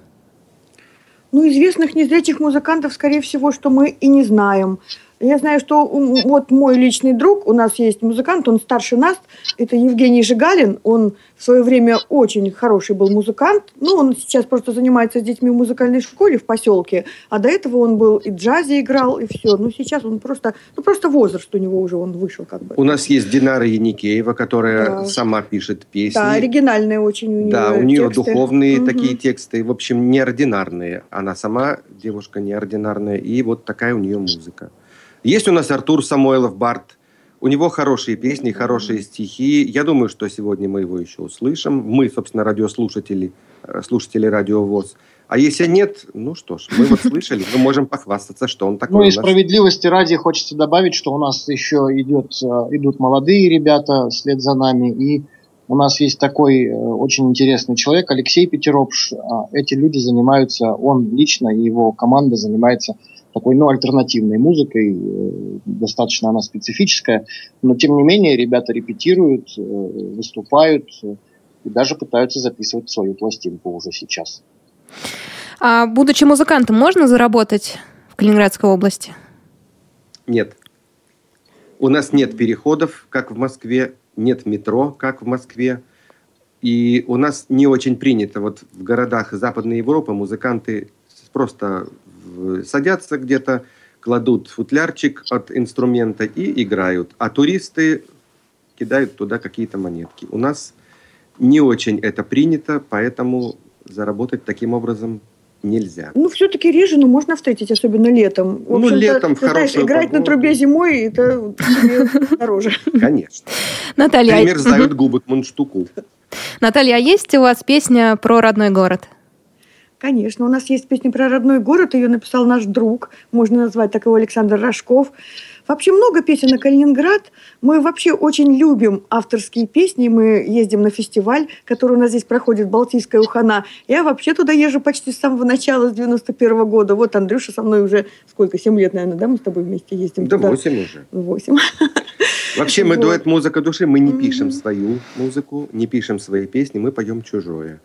Speaker 9: Ну, известных незрячих музыкантов, скорее всего, что мы и не знаем. Я знаю, что вот мой личный друг, у нас есть музыкант, он старше нас, это Евгений Жигалин, он в свое время очень хороший был музыкант, ну, он сейчас просто занимается с детьми в музыкальной школе в поселке, а до этого он был и в джазе играл, и все. Ну, сейчас он просто, ну, просто возраст у него уже, он вышел как бы.
Speaker 8: У нас есть Динара Яникеева, которая
Speaker 9: Да.
Speaker 8: сама пишет песни.
Speaker 9: Да, оригинальные очень у нее
Speaker 8: Да, у нее
Speaker 9: тексты.
Speaker 8: духовные
Speaker 9: Мгм.
Speaker 8: такие тексты, в общем, неординарные. Она сама девушка неординарная, и вот такая у нее музыка. Есть у нас Артур Самойлов, Барт. У него хорошие песни, хорошие стихи. Я думаю, что сегодня мы его еще услышим. Мы, собственно, радиослушатели, э, слушатели радио ВОЗ. А если нет, ну что ж, мы вот слышали, мы можем похвастаться, что он такой
Speaker 7: Ну и справедливости ради хочется добавить, что у нас еще идет, э, идут молодые ребята вслед за нами, и у нас есть такой э, очень интересный человек, Алексей Петеропш. А Эти люди занимаются, он лично и его команда занимается такой, ну, альтернативной музыкой, э, достаточно она специфическая, но тем не менее ребята репетируют, э, выступают э, и даже пытаются записывать свою пластинку уже сейчас.
Speaker 2: А будучи музыкантом, можно заработать в Калининградской области?
Speaker 8: Нет. У нас нет переходов, как в Москве, нет метро, как в Москве. И у нас не очень принято. Вот в городах Западной Европы музыканты просто садятся где-то, кладут футлярчик от инструмента и играют. А туристы кидают туда какие-то монетки. У нас не очень это принято, поэтому заработать таким образом нельзя.
Speaker 9: Ну, все-таки реже, но можно встретить, особенно летом. В
Speaker 8: Ну, летом в
Speaker 9: ты знаешь, играть на
Speaker 8: погоду.
Speaker 9: трубе зимой, это дороже.
Speaker 8: Конечно.
Speaker 2: Наталья, а-
Speaker 8: Примерзают губы к мундштуку.
Speaker 2: Наталья, а есть у вас песня про родной город?
Speaker 9: Конечно, у нас есть песня про родной город, ее написал наш друг, можно назвать так его Александр Рожков. Вообще много песен на Калининград. Мы вообще очень любим авторские песни. Мы ездим на фестиваль, который у нас здесь проходит, Балтийская Ухана. Я вообще туда езжу почти с самого начала, с 91 года. Вот Андрюша со мной уже сколько, 7 лет, наверное, да, мы с тобой вместе ездим
Speaker 8: Да
Speaker 9: туда?
Speaker 8: 8 уже.
Speaker 9: 8. [LAUGHS]
Speaker 8: Вообще мы
Speaker 9: Вот.
Speaker 8: дуэт «Музыка души», мы не пишем свою музыку, не пишем свои песни, мы поем чужое.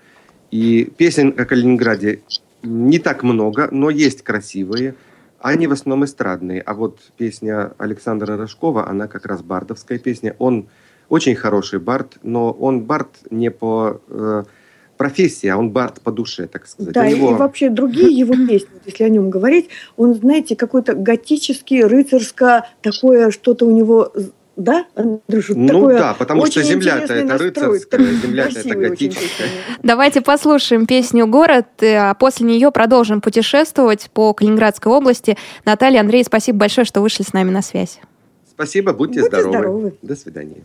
Speaker 8: И песен о Калининграде не так много, но есть красивые. Они в основном эстрадные. А вот песня Александра Рожкова, она как раз бардовская песня. Он очень хороший бард, но он бард не по э, профессии, а он бард по душе, так сказать.
Speaker 9: Да,
Speaker 8: У
Speaker 9: и
Speaker 8: него-
Speaker 9: вообще другие его песни, если о нем говорить, он, знаете, какой-то готический, рыцарско, такое что-то у него, да, Андрюша?
Speaker 8: Ну
Speaker 9: такое
Speaker 8: да, потому что
Speaker 9: очень
Speaker 8: земля-то это рыцарская, земля-то это готическая.
Speaker 2: Давайте послушаем песню «Город», э, а после нее продолжим путешествовать по Калининградской области. Наталья, Андрей, спасибо большое, что вышли с нами на связь.
Speaker 8: Спасибо, будьте,
Speaker 9: Будьте
Speaker 8: здоровы.
Speaker 9: здоровы.
Speaker 8: До свидания.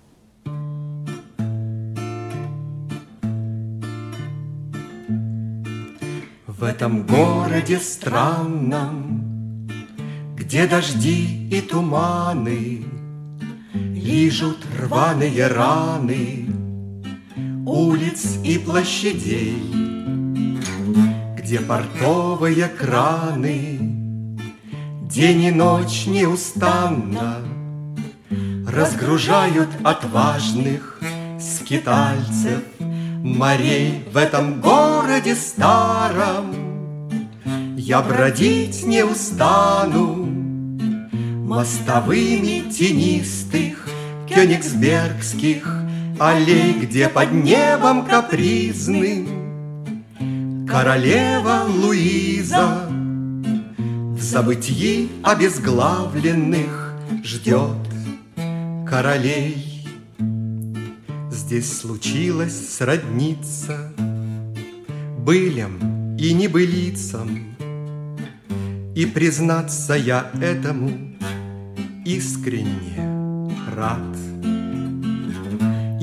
Speaker 4: В этом городе странном, Где дожди и туманы Лижут рваные раны Улиц и площадей, Где портовые краны День и ночь неустанно Разгружают отважных скитальцев Морей в этом городе старом. Я бродить не устану Мостовыми тенистых Кёнигсбергских Аллей, где под небом капризным Королева Луиза В забытии обезглавленных Ждет королей Здесь случилось сродниться Былям и небылицам. И признаться я этому искренне рад.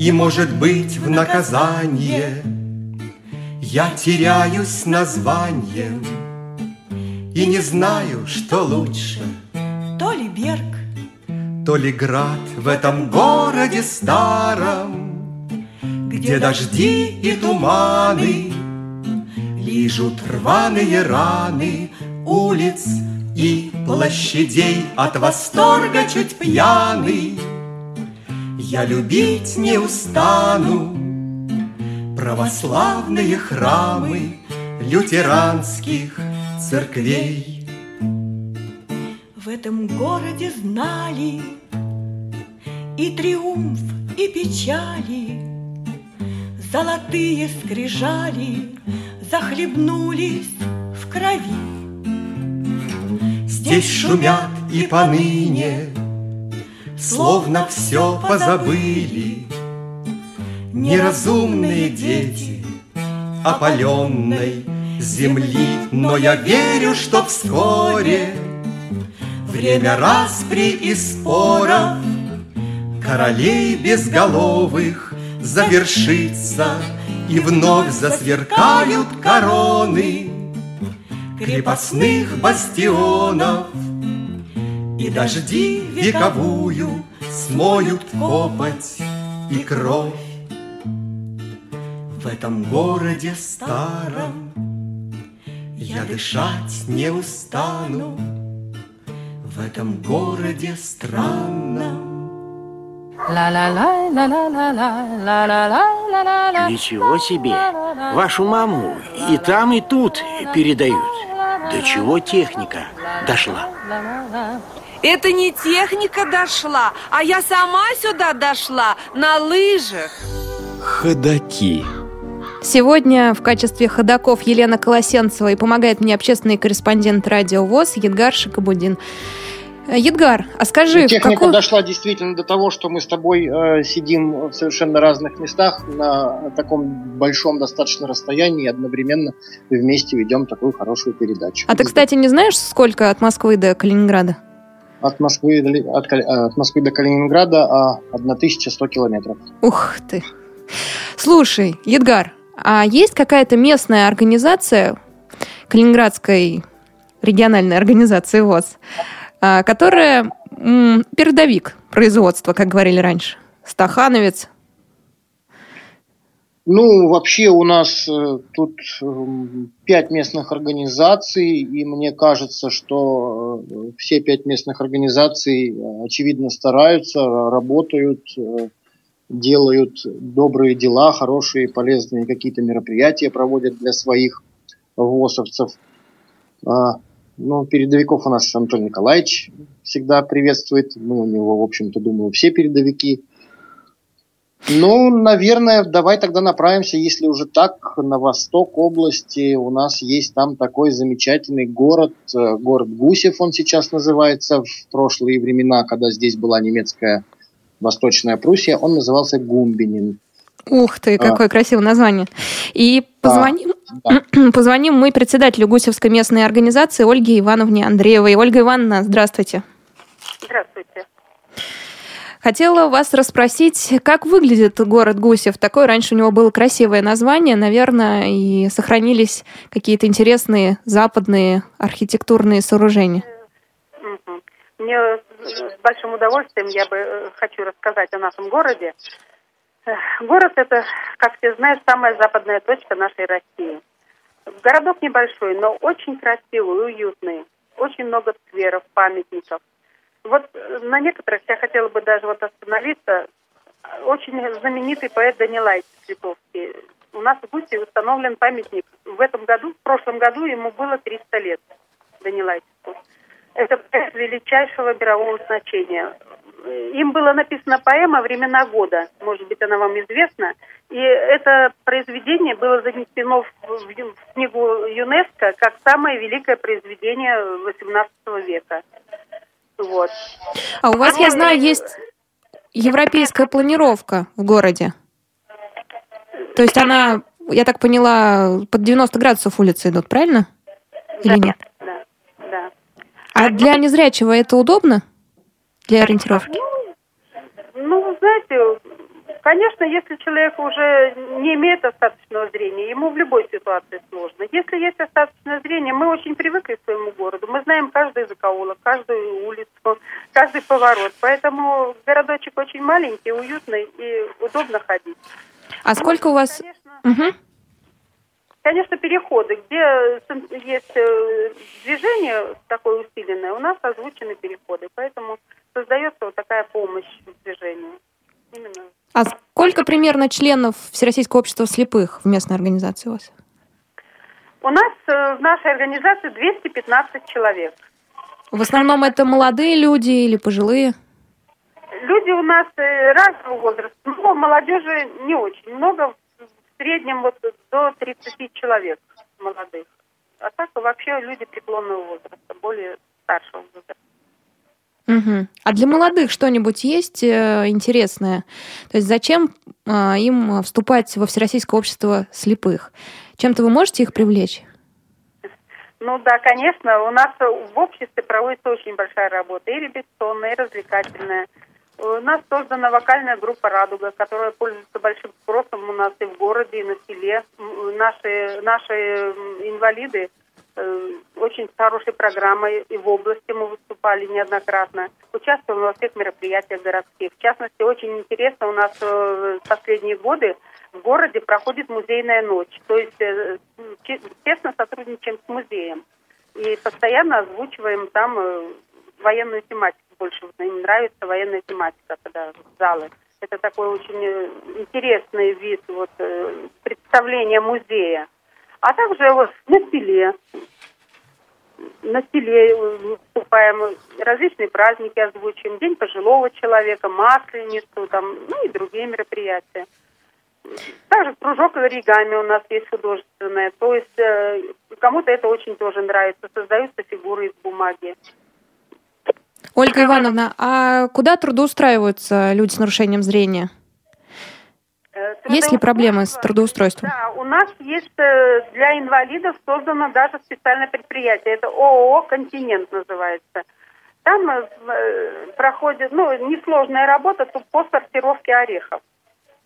Speaker 4: И, может быть, в наказание Я теряюсь названием И не знаю, что лучше
Speaker 10: То ли Берг,
Speaker 4: То ли град в этом городе старом Где дожди и туманы Лижут рваные раны улиц и площадей От восторга чуть пьяный я любить не устану Православные храмы лютеранских церквей.
Speaker 10: В этом городе знали И триумф, и печали, Золотые скрижали Захлебнулись в крови.
Speaker 4: Здесь шумят и поныне Словно все позабыли. Неразумные дети Опаленной земли Но я верю, что вскоре Время распри и споров Королей безголовых завершится И вновь засверкают короны Крепостных бастионов и дожди вековую смоют копоть и кровь. В этом городе старом я дышать не устану. В этом городе странном.
Speaker 11: Ничего себе! Вашу маму и там, и тут передают. До чего техника дошла?
Speaker 12: Это не техника дошла, а я сама сюда дошла на лыжах.
Speaker 1: Ходаки.
Speaker 2: Сегодня в качестве ходаков Елена Колосенцева и помогает мне общественный корреспондент радио ВОЗ Едгар Шикабудин. Э, Едгар, а скажи...
Speaker 7: Техника
Speaker 2: какой...
Speaker 7: дошла действительно до того, что мы с тобой э, сидим в совершенно разных местах на таком большом достаточно расстоянии и одновременно вместе ведем такую хорошую передачу.
Speaker 2: А ты, кстати, не знаешь, сколько от Москвы до Калининграда?
Speaker 7: От Москвы, от, от Москвы до Калининграда а 1100 километров.
Speaker 2: Ух ты! Слушай, Едгар, а есть какая-то местная организация Калининградской региональной организации ВОЗ, а, которая м, передовик производства, как говорили раньше? Стахановец,
Speaker 7: ну, вообще у нас э, тут э, пять местных организаций, и мне кажется, что э, все пять местных организаций, э, очевидно, стараются, работают, делают добрые дела, хорошие, полезные какие-то мероприятия проводят для своих ВОСовцев. Ну, передовиков у нас Антон Николаевич всегда приветствует. Мы у него, в общем-то, думаю, все передовики. Ну, наверное, давай тогда направимся, если уже так, на восток области. У нас есть там такой замечательный город, э, город Гусев он сейчас называется. В прошлые времена, когда здесь была немецкая Восточная Пруссия, он назывался Гумбинин.
Speaker 2: Ух ты, какое а. красивое название. И позвоним, да, да. [CLEARS THROAT] позвоним мы председателю Гусевской местной организации Ольге Ивановне Андреевой. Ольга Ивановна, здравствуйте.
Speaker 13: Здравствуйте.
Speaker 2: Хотела вас расспросить, как выглядит город Гусев. Такое раньше у него было красивое название, наверное, и сохранились какие-то интересные западные архитектурные сооружения.
Speaker 13: Мне с большим удовольствием я бы э, хочу рассказать о нашем городе. Город это, как все знают, самая западная точка нашей России. Городок небольшой, но очень красивый, уютный. Очень много скверов, памятников. Вот э, на некоторых я хотела бы даже вот остановиться. Очень знаменитый поэт Данилай Цветовский. У нас в Густе установлен памятник. В этом году, в прошлом году ему было 300 лет Данилайчику. Это поэт величайшего мирового значения. Им была написана поэма «Времена года», может быть, она вам известна. И это произведение было занесено в, книгу ЮНЕСКО как самое великое произведение XVIII века. Вот.
Speaker 2: А у вас, я знаю, есть европейская планировка в городе. То есть она я так поняла, под 90 градусов улицы идут, правильно? Или нет?
Speaker 13: Да, да.
Speaker 2: А для незрячего это удобно? Для ориентировки?
Speaker 13: Ну, знаете, конечно, если человек уже не имеет достаточного зрения, ему в любой ситуации сложно. Если есть достаточное зрение, мы очень привыкли к своему городу. Мы знаем каждый закоулок, каждую улицу, каждый поворот. Поэтому городочек очень маленький, уютный и удобно ходить.
Speaker 2: А сколько у вас... Мгм.
Speaker 13: Конечно, переходы, где сэн- есть э, движение такое усиленное, у нас озвучены переходы, поэтому создается вот такая помощь в движении. Именно.
Speaker 2: А сколько примерно членов Всероссийского общества слепых в местной организации у вас?
Speaker 13: У нас э, в нашей организации 215 человек.
Speaker 2: В основном это молодые люди или пожилые?
Speaker 13: Люди у нас э, разного возраста, но молодежи не очень много, среднем вот до 30 человек молодых. А так вообще люди преклонного возраста, более старшего возраста.
Speaker 2: Мгм. А для молодых что-нибудь есть э, интересное? То есть зачем э, им вступать во Всероссийское общество слепых? Чем-то вы можете их привлечь?
Speaker 13: Ну да, конечно, у нас в обществе проводится очень большая работа, и репетиционная, и развлекательная. У нас создана вокальная группа «Радуга», которая пользуется большим спросом у нас и в городе, и на селе. М, Наши, наши инвалиды э, очень хорошей программой, и в области мы выступали неоднократно. Участвуем во всех мероприятиях городских. В частности, очень интересно у нас э, в последние годы в городе проходит музейная ночь. То есть э, те- тесно сотрудничаем с музеем. И постоянно озвучиваем там э, военную тематику больше. Им нравится военная тематика, когда залы. Это такой очень э, интересный вид вот, э, представления музея. А также вот на селе. На селе э, выступаем, различные праздники озвучиваем. День пожилого человека, Масленицу, там, ну и другие мероприятия. Также кружок оригами у нас есть художественное. То есть э, кому-то это очень тоже нравится. Создаются фигуры из бумаги.
Speaker 2: Ольга Ивановна, а куда трудоустраиваются люди с нарушением зрения?
Speaker 13: Э,
Speaker 2: Есть ли проблемы с трудоустройством?
Speaker 13: Да, у нас есть э, для инвалидов создано даже специальное предприятие. Это ООО «Континент» называется. Там э, проходит, ну, несложная работа по сортировке орехов.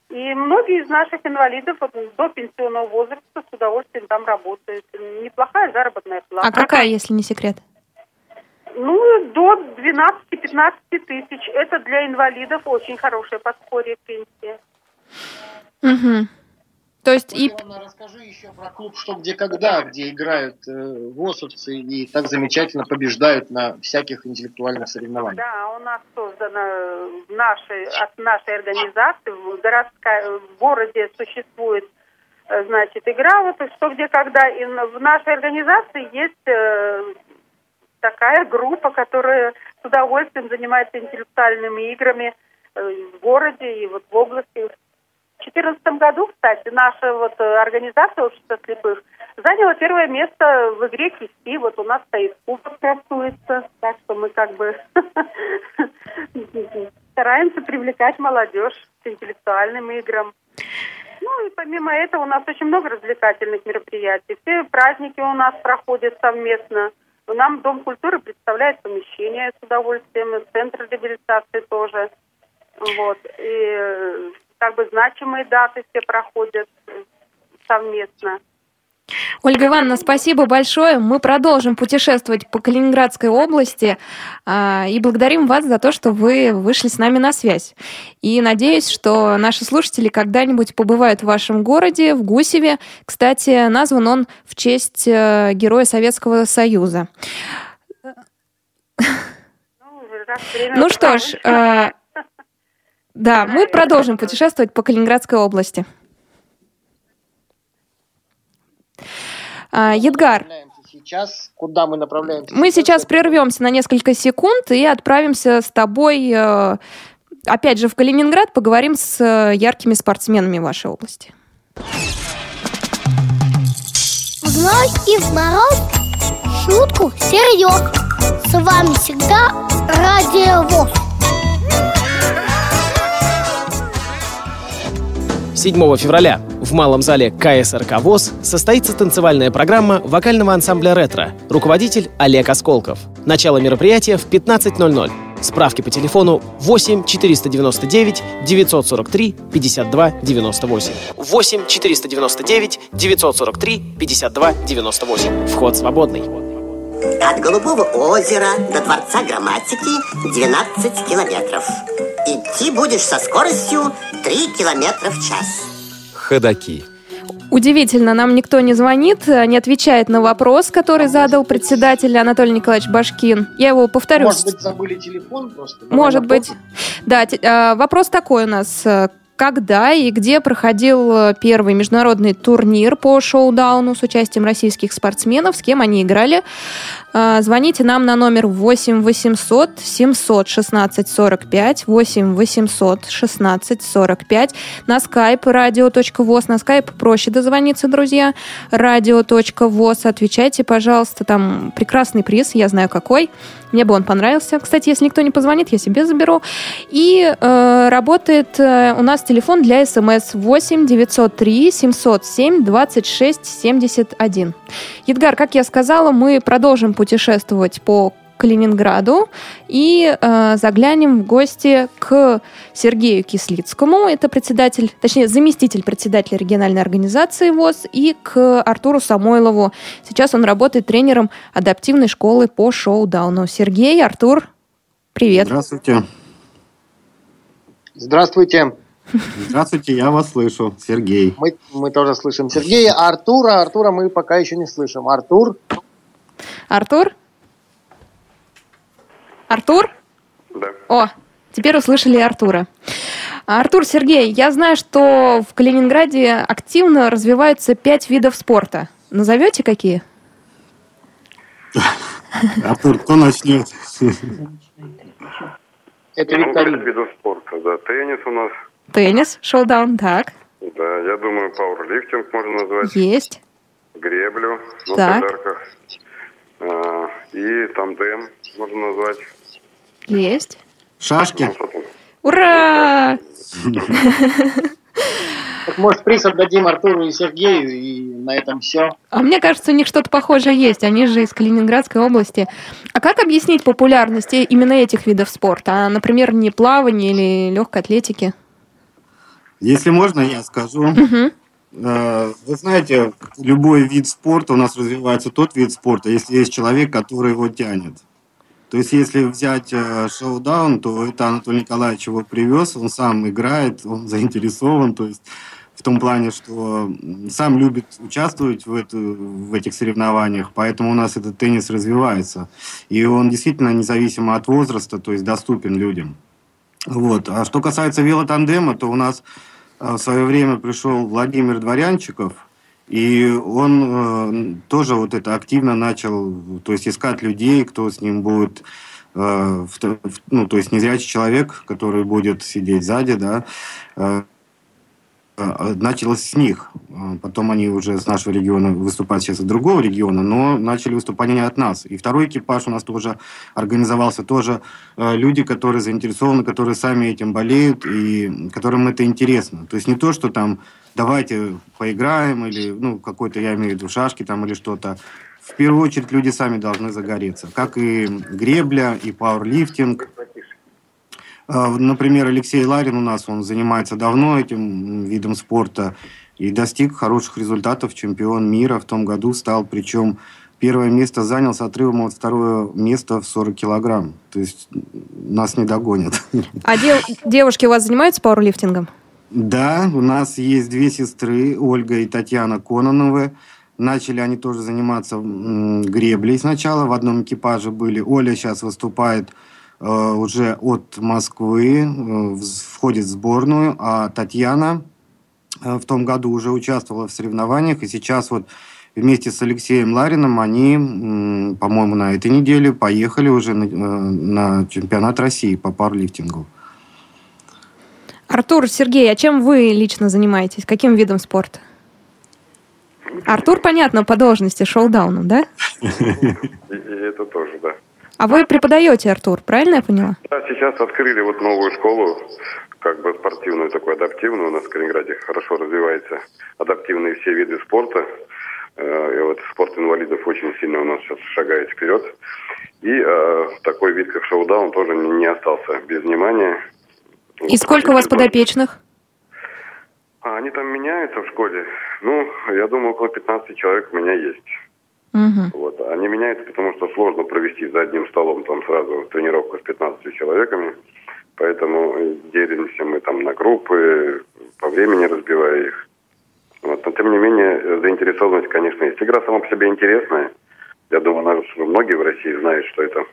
Speaker 13: И многие из наших инвалидов вот, до пенсионного возраста с удовольствием там работают. Неплохая заработная плата.
Speaker 2: А какая, если не секрет?
Speaker 13: Ну, до 12-15 тысяч. Это для инвалидов очень хорошее подспорье к пенсии.
Speaker 2: Мгм. То есть и...
Speaker 7: Расскажи еще про клуб «Что, где, когда», где играют э, ВОСовцы и так замечательно побеждают на всяких интеллектуальных соревнованиях.
Speaker 13: Да, у нас создана в нашей, от нашей организации, в, городская, в городе существует, э, значит, игра, вот что, где, когда. И в нашей организации есть э, такая группа, которая с удовольствием занимается интеллектуальными играми э, в городе и вот в области. В 2014 году, кстати, наша вот э, организация общества слепых заняла первое место в игре кисти. Вот у нас стоит кубок красуется, так что мы как бы [LAUGHS] стараемся привлекать молодежь к интеллектуальным играм. Ну и помимо этого у нас очень много развлекательных мероприятий. Все праздники у нас проходят совместно. Нам Дом культуры представляет помещение с удовольствием, Центр реабилитации тоже. Вот. И э, как бы значимые даты все проходят э, совместно.
Speaker 2: Ольга Ивановна, спасибо большое. Мы продолжим путешествовать по Калининградской области а, и благодарим вас за то, что вы вышли с нами на связь. И надеюсь, что наши слушатели когда-нибудь побывают в вашем городе, в Гусеве. Кстати, назван он в честь э, Героя Советского Союза.
Speaker 13: Время
Speaker 2: Ну что ж, э, да, мы продолжим путешествовать по Калининградской области. А, Едгар,
Speaker 7: Сейчас куда мы направляемся?
Speaker 2: мы сейчас прервемся на несколько секунд и отправимся с тобой, э, опять же, в Калининград, поговорим с э, яркими спортсменами вашей области.
Speaker 6: В зной и в мороз шутку серьез. С вами всегда Радио ВОЗ.
Speaker 14: 7 февраля в малом зале КСРК ВОЗ состоится танцевальная программа вокального ансамбля «Ретро». Руководитель Олег Осколков. Начало мероприятия в 15.00. Справки по телефону 8 499 943 52 98. 8 499 943 52 98. Вход свободный.
Speaker 15: От Голубого озера до Дворца грамматики 12 километров. Идти будешь со скоростью 3 километра в час.
Speaker 1: Ходаки.
Speaker 2: Удивительно, нам никто не звонит, не отвечает на вопрос, который задал председатель Анатолий Николаевич Башкин. Я его повторю.
Speaker 7: Может быть, забыли телефон просто?
Speaker 2: Может быть. Да, а, вопрос такой у нас. Когда и где проходил э, первый международный турнир по шоу-дауну с участием российских спортсменов? С кем они играли? А, Звоните нам на номер 8 800 716 45, 8 800 16 45, на skype radio.voz, на skype проще дозвониться, друзья, radio.voz, отвечайте, пожалуйста, там прекрасный приз, я знаю какой, мне бы он понравился. Кстати, если никто не позвонит, я себе заберу. И э, работает э, у нас телефон для смс 8 903 707 26 71. Едгар, как я сказала, мы продолжим путешествовать по Калининграду и э, заглянем в гости к Сергею Кислицкому, это председатель, точнее заместитель председателя региональной организации ВОЗ, и к Артуру Самойлову. Сейчас он работает тренером адаптивной школы по шоу-дауну. Сергей, Артур, привет.
Speaker 16: Здравствуйте.
Speaker 7: Здравствуйте.
Speaker 16: Здравствуйте, я вас слышу. Сергей.
Speaker 7: Мы, мы тоже слышим Сергея. Артура, Артура мы пока еще не слышим. Артур?
Speaker 2: Артур? Артур?
Speaker 17: Да.
Speaker 2: О, теперь услышали Артура. Артур, Сергей, я знаю, что в Калининграде активно развиваются пять видов спорта. Назовете какие? [LAUGHS]
Speaker 16: Артур, кто начнет?
Speaker 7: Это
Speaker 17: ну, пять видов спорта, да. Теннис у нас,
Speaker 2: Теннис, шоу-даун, так.
Speaker 17: да. Я думаю, пауэрлифтинг можно назвать.
Speaker 2: Есть.
Speaker 17: Греблю на
Speaker 2: Так.
Speaker 17: солярках. А, и тандем можно назвать.
Speaker 2: Есть.
Speaker 16: Шашки.
Speaker 2: Ура!
Speaker 7: Так, может, приз отдадим Артуру и Сергею, и на этом все.
Speaker 2: А мне кажется, у них что-то похожее есть. Они же из Калининградской области. А как объяснить популярность именно этих видов спорта? А, например, не плавания или легкой атлетики?
Speaker 16: Если можно, я скажу. Э, Вы знаете, любой вид спорта, у нас развивается тот вид спорта, если есть человек, который его тянет. То есть, если взять э, шоу-даун, то это Анатолий Николаевич его привез, он сам играет, он [LAUGHS] заинтересован, то есть в том плане, что сам любит участвовать в, эту, в этих соревнованиях, поэтому у нас этот теннис развивается. И он действительно независимо от возраста, то есть доступен людям. Вот. А что касается велотандема, то у нас э, в свое время пришел Владимир Дворянчиков, и он э, тоже вот это активно начал, то есть искать людей, кто с ним будет, э, в ну, то есть незрячий человек, который будет сидеть сзади, да, э, началось с них. Э, Потом они уже с нашего региона выступают сейчас из другого региона, но начали выступать от нас. И второй экипаж у нас тоже организовался, тоже э, люди, которые заинтересованы, которые сами этим болеют и которым это интересно. То есть не то, что там давайте поиграем или, ну, какой-то, я имею в виду, шашки там или что-то. В первую очередь люди сами должны загореться. Как и гребля, и пауэрлифтинг. Э, Например, Алексей Ларин у нас, он занимается давно этим видом спорта и достиг хороших результатов. Чемпион мира в том году стал, причем первое место занял с отрывом от второе место в 40 килограмм. То есть нас не догонят.
Speaker 2: А дев- девушки у вас занимаются пауэрлифтингом?
Speaker 16: Да, у нас есть две сестры, Ольга и Татьяна Кононовы. Начали они тоже заниматься греблей сначала, в одном экипаже были. Оля сейчас выступает уже от Москвы, э, входит в сборную, а Татьяна э, в том году уже участвовала в соревнованиях, и сейчас вот вместе с Алексеем Лариным они, по-моему, на этой неделе поехали уже на, э, на чемпионат России по пауэрлифтингу.
Speaker 2: Артур, Сергей, а чем вы лично занимаетесь? Каким видом спорта? Артур, понятно, по должности шоу-дауном, да?
Speaker 17: И [LAUGHS] это тоже, да.
Speaker 2: А вы преподаете, Артур, правильно я поняла?
Speaker 17: Да, сейчас открыли вот новую школу
Speaker 8: как бы спортивную, такую адаптивную. У нас в Калининграде хорошо развиваются адаптивные все виды спорта. Э, и вот спорт инвалидов очень сильно у нас сейчас шагает вперед. И э, такой вид, как шоу-даун, тоже не, остался без внимания.
Speaker 2: И сколько у вас подопечных?
Speaker 8: А они там меняются в школе. Ну, я думаю, около 15 человек у меня есть.
Speaker 2: Угу.
Speaker 8: Вот. Они меняются, потому что сложно провести за одним столом там сразу тренировку с 15 человеками. Поэтому делимся мы там на группы, по времени разбивая их. Вот. Но тем не менее, заинтересованность, конечно, есть. Игра сама по себе интересная. Я думаю, наверное, многие в России знают, что это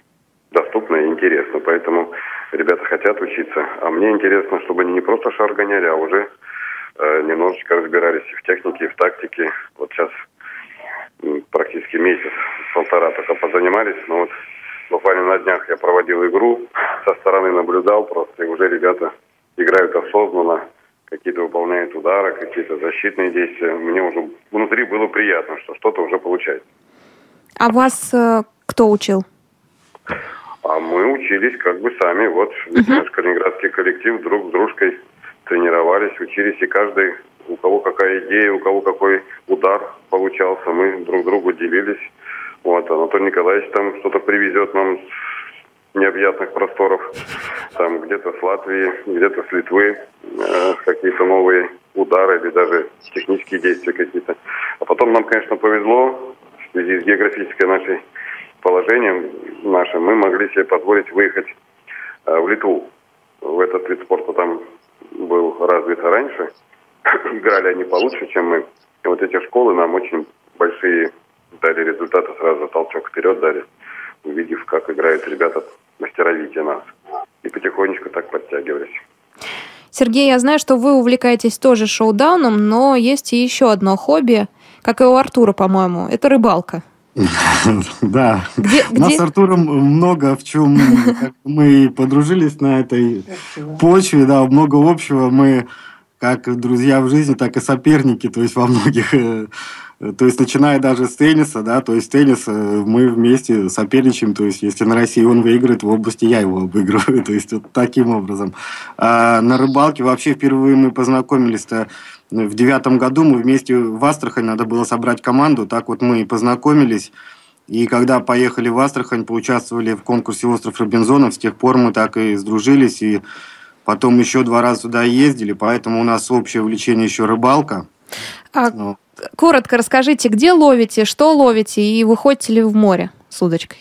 Speaker 8: доступно и интересно. Поэтому ребята хотят учиться. А мне интересно, чтобы они не просто шар гоняли, а уже э, немножечко разбирались в технике, в тактике. Вот сейчас практически месяц, полтора только позанимались, но вот буквально на днях я проводил игру, со стороны наблюдал просто, и уже ребята играют осознанно, какие-то выполняют удары, какие-то защитные действия. Мне уже внутри было приятно, что что-то уже получается.
Speaker 2: А вас э, кто учил?
Speaker 8: А мы учились как бы сами. Вот uh-huh. наш калининградский коллектив друг с дружкой тренировались, учились, и каждый у кого какая идея, у кого какой удар получался, мы друг другу делились. Вот, Анатолий Николаевич там что-то привезет нам с необъятных просторов, там где-то с Латвии, где-то с Литвы, э, какие-то новые удары или даже технические действия какие-то. А потом нам, конечно, повезло в связи с географической нашей положением нашим, мы могли себе позволить выехать э, в Литву. В этот вид спорта там был развит раньше – [COUGHS] играли они получше, чем мы. И вот эти школы нам очень большие дали результаты, сразу толчок вперед дали, увидев, как играют ребята мастеровитие нас. И потихонечку так подтягивались.
Speaker 2: Сергей, я знаю, что вы увлекаетесь тоже шоу-дауном, но есть и еще одно хобби, как и у Артура, по-моему, это рыбалка. [LAUGHS]
Speaker 16: Да. Где, У нас с Артуром много в чем мы подружились на этой почве, да, много общего. Мы как друзья в жизни, так и соперники, то есть во многих, э, то есть начиная даже с тенниса, да, то есть теннис э, мы вместе соперничаем, то есть если на России он выиграет, в области я его обыгрываю, [LAUGHS] то есть вот таким образом. А на рыбалке вообще впервые мы познакомились-то в девятом году, мы вместе в Астрахань, надо было собрать команду, так вот мы и познакомились. И когда поехали в Астрахань, поучаствовали в конкурсе «Остров Робинзонов», с тех пор мы так и сдружились, и Потом еще два раза туда ездили, поэтому у нас общее увлечение еще рыбалка.
Speaker 2: А, ну. Коротко расскажите, где ловите, что ловите и выходите ли в море с удочкой?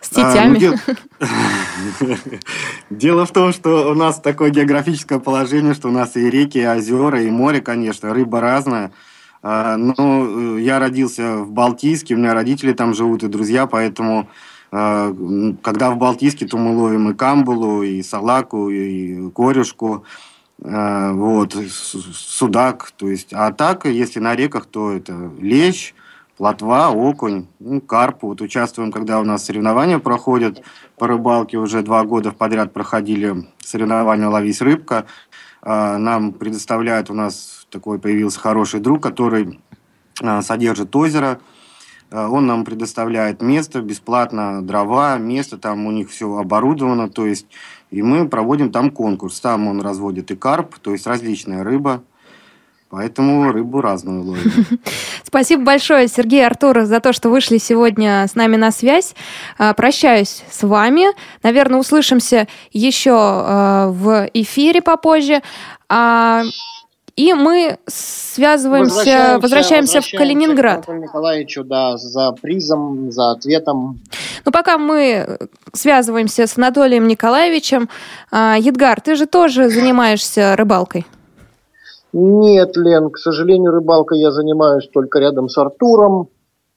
Speaker 2: С тетями? А,
Speaker 16: ну, [LAUGHS] Дело в том, что у нас такое географическое положение, что у нас и реки, и озера, и море, конечно, рыба разная. А, но э, я родился в Балтийске, у меня родители там живут и друзья, поэтому когда в Балтийске, то мы ловим и камбулу, и салаку, и корюшку, а, вот, судак. То есть, а так, если на реках, то это лещ, плотва, окунь, ну, карп. Вот участвуем, когда у нас соревнования проходят по рыбалке. Уже два года подряд проходили соревнования «Ловись рыбка». А, нам предоставляют, у нас такой появился хороший друг, который содержит озеро – он нам предоставляет место, бесплатно дрова, место, там у них все оборудовано, то есть, и мы проводим там конкурс. Там он разводит и карп, то есть различная рыба. Поэтому рыбу разную ловим. [LAUGHS]
Speaker 2: Спасибо большое, Сергей Артур, за то, что вышли сегодня с нами на связь. Э, прощаюсь с вами. Наверное, услышимся еще э, в эфире попозже. И мы связываемся, возвращаемся, возвращаемся, в Калининград. К
Speaker 7: Николаевичу, да, за призом, за ответом.
Speaker 2: Ну, пока мы связываемся с Анатолием Николаевичем, а, Едгар, ты же тоже занимаешься рыбалкой?
Speaker 7: Нет, Лен, к сожалению, рыбалкой я занимаюсь только рядом с Артуром.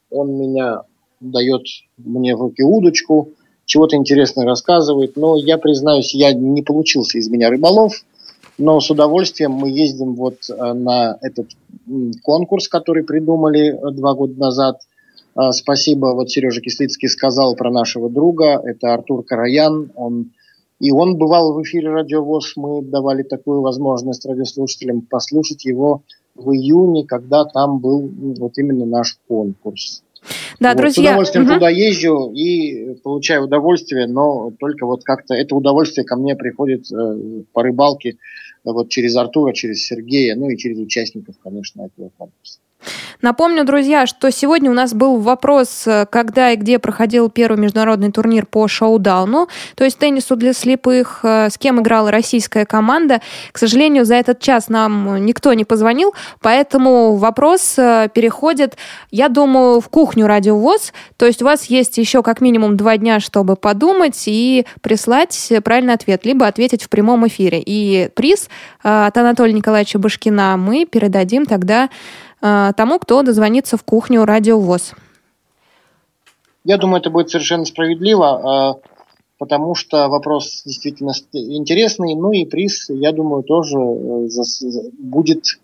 Speaker 7: Он меня дает мне в руки удочку, чего-то интересное рассказывает. Но я признаюсь, я не получился из меня рыболов но с удовольствием мы ездим вот э, на этот конкурс, который придумали э, два года назад. Э, спасибо, вот Сережа Кислицкий сказал про нашего друга, это Артур Караян, он и он бывал в эфире Радиовоз, мы давали такую возможность радиослушателям послушать его в июне, когда там был вот именно наш конкурс.
Speaker 2: Да,
Speaker 7: Вот,
Speaker 2: друзья.
Speaker 7: С удовольствием
Speaker 2: мгм.
Speaker 7: туда езжу и получаю удовольствие, но только вот как-то это удовольствие ко мне приходит э, по рыбалке вот через Артура, через Сергея, ну и через участников, конечно, этого конкурса.
Speaker 2: Напомню, друзья, что сегодня у нас был вопрос, э, когда и где проходил первый международный турнир по шоу-дауну, то есть теннису для слепых, э, с кем играла российская команда. К сожалению, за этот час нам никто не позвонил, поэтому вопрос э, переходит, я думаю, в кухню Радио ВОЗ, то есть у вас есть еще как минимум два дня, чтобы подумать и прислать правильный ответ, либо ответить в прямом эфире. И приз от Анатолия Николаевича Башкина мы передадим тогда тому, кто дозвонится в кухню Радио ВОЗ.
Speaker 7: Я думаю, это будет совершенно справедливо, э, потому что вопрос действительно ст- интересный, ну и приз, я думаю, тоже э, будет,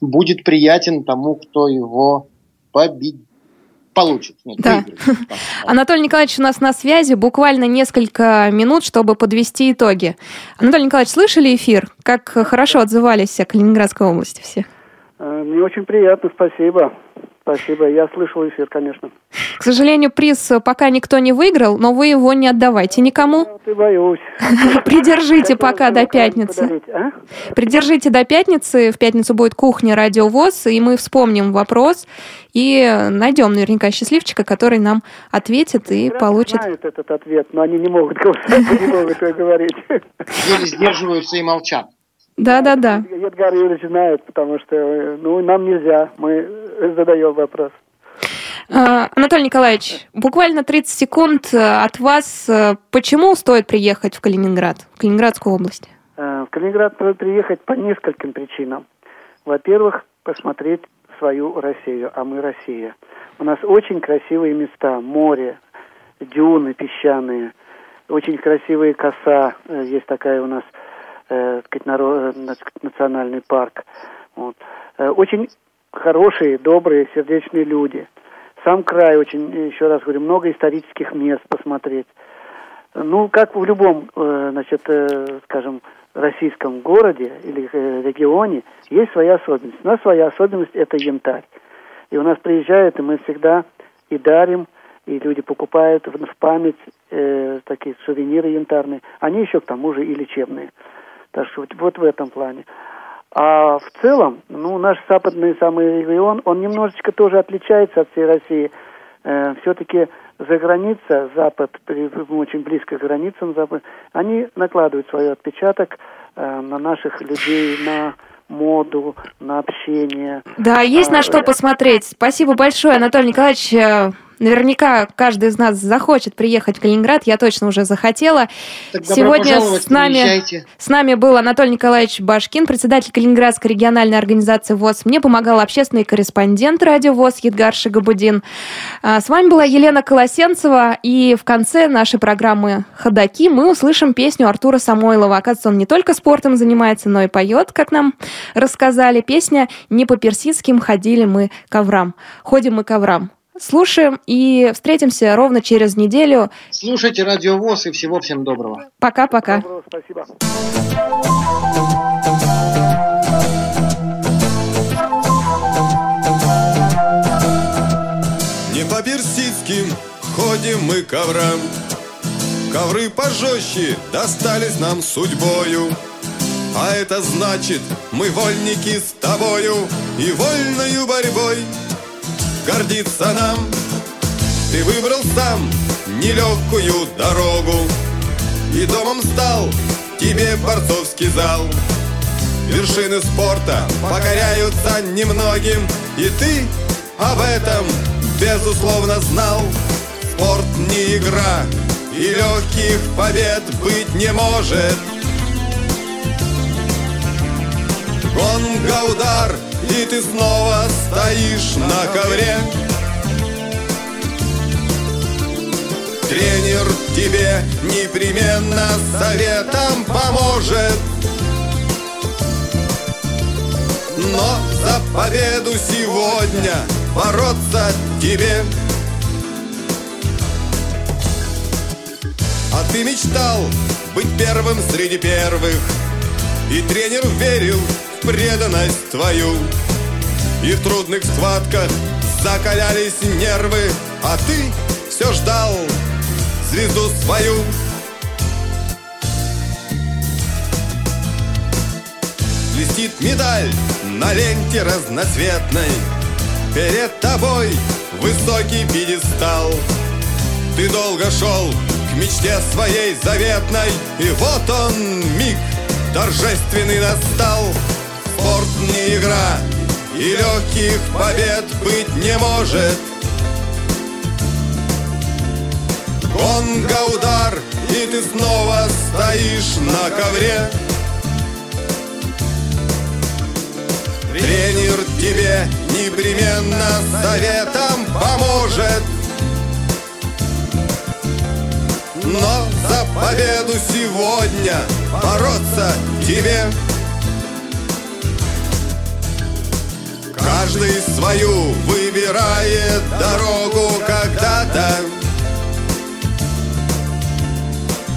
Speaker 7: будет приятен тому, кто его победит. Получит. Нет,
Speaker 2: Да.
Speaker 7: выиграет. [LAUGHS]
Speaker 2: Анатолий Николаевич у нас на связи. Буквально несколько минут, чтобы подвести итоги. Анатолий Николаевич, слышали эфир? Как хорошо отзывались о Калининградской области все?
Speaker 3: Э, Мне очень приятно, спасибо. Спасибо, я слышал эфир, конечно.
Speaker 2: К сожалению, приз пока никто не выиграл, но вы его не отдавайте никому.
Speaker 3: Ты боюсь. [LAUGHS]
Speaker 2: Придержите пока до пятницы.
Speaker 3: А?
Speaker 2: Придержите до пятницы. В пятницу будет кухня Радио ВОЗ, и мы вспомним вопрос и найдем наверняка счастливчика, который нам ответит и получит.
Speaker 3: Знают этот ответ, но они не могут [LAUGHS] говорить.
Speaker 7: Еле сдерживаются и молчат.
Speaker 2: Да-да-да.
Speaker 3: Едгар Юрьевич знает, потому что ну, нам нельзя, мы задаем вопрос.
Speaker 2: А, Анатолий Николаевич, буквально 30 секунд э, от вас. Э, Почему стоит приехать в Калининград, в Калининградскую область?
Speaker 3: Э, В Калининград стоит приехать по нескольким причинам. Во-первых, посмотреть свою Россию, а мы Россия. У нас очень красивые места, море, дюны песчаные, очень красивые коса, есть такая у нас э, так сказать, наро- э, на- национальный парк. Вот. Э, Очень хорошие, добрые, сердечные люди. Сам край очень, еще раз говорю, много исторических мест посмотреть. Ну, как в любом, э, значит, э, скажем, российском городе или регионе, есть своя особенность. У нас своя особенность – это янтарь. И у нас приезжают, и мы всегда и дарим, и люди покупают в память э, такие сувениры янтарные. Они еще к тому же и лечебные. Так что вот, в этом плане. А в целом, ну, наш западный самый регион, он немножечко тоже отличается от всей России. Э, все-таки за граница, Запад, при- мы очень близко к границам Запад, они накладывают свой отпечаток э, на наших людей, на моду, на общение.
Speaker 2: Да, есть на
Speaker 3: А,
Speaker 2: что посмотреть. Спасибо большое, Анатолий Николаевич. Наверняка каждый из нас захочет приехать в Калининград. Я точно уже захотела.
Speaker 7: Так
Speaker 2: Сегодня с нами,
Speaker 7: приезжайте.
Speaker 2: с нами был Анатолий Николаевич Башкин, председатель Калининградской региональной организации ВОЗ. Мне помогал общественный корреспондент радио ВОЗ Едгар Шигабудин. А, С вами была Елена Колосенцева. И в конце нашей программы «Ходоки» мы услышим песню Артура Самойлова. Оказывается, он не только спортом занимается, но и поет, как нам рассказали. Песня «Не по персидским ходили мы коврам». Ходим мы коврам. Слушаем и встретимся ровно через неделю.
Speaker 7: Слушайте Радио ВОЗ и всего всем доброго.
Speaker 2: Пока-пока.
Speaker 3: Спасибо.
Speaker 18: Не по персидским ходим мы коврам Ковры пожестче достались нам судьбою А это значит, мы вольники с тобою И вольною борьбой гордиться нам. Ты выбрал сам нелегкую дорогу И домом стал тебе борцовский зал. Вершины спорта покоряются немногим И ты об этом безусловно знал. Спорт не игра и легких побед быть не может Гонга удар и ты снова стоишь на ковре. Тренер тебе непременно советом поможет. Но за победу сегодня бороться тебе. А ты мечтал быть первым среди первых И тренер верил преданность твою И в трудных схватках закалялись нервы а ты все ждал звезду свою. Блестит медаль на ленте разноцветной, Перед тобой высокий пьедестал. Ты долго шел к мечте своей заветной, И вот он миг торжественный настал. Спорт не игра, и легких побед быть не может. Гонга удар, и ты снова стоишь на ковре. Тренер тебе непременно советом поможет. Но за победу сегодня бороться тебе. Каждый свою выбирает дорогу когда-то.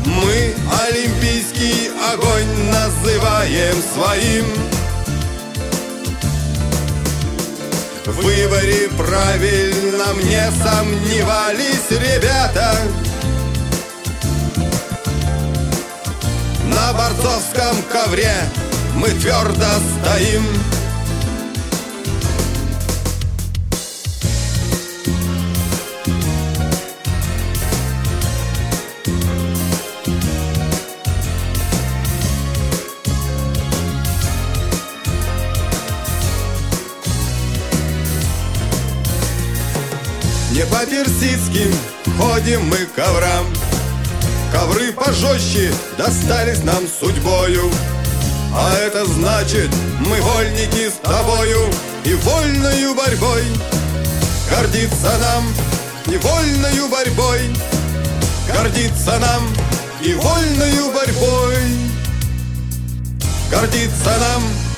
Speaker 18: Мы олимпийский огонь называем своим. В выборе правильно мне сомневались ребята На борцовском ковре мы твердо стоим персидским ходим мы коврам. Ковры пожестче достались нам судьбою. А это значит, мы вольники с тобою. И вольною борьбой Гордиться нам. И вольною борьбой Гордиться нам. И вольною борьбой Гордиться нам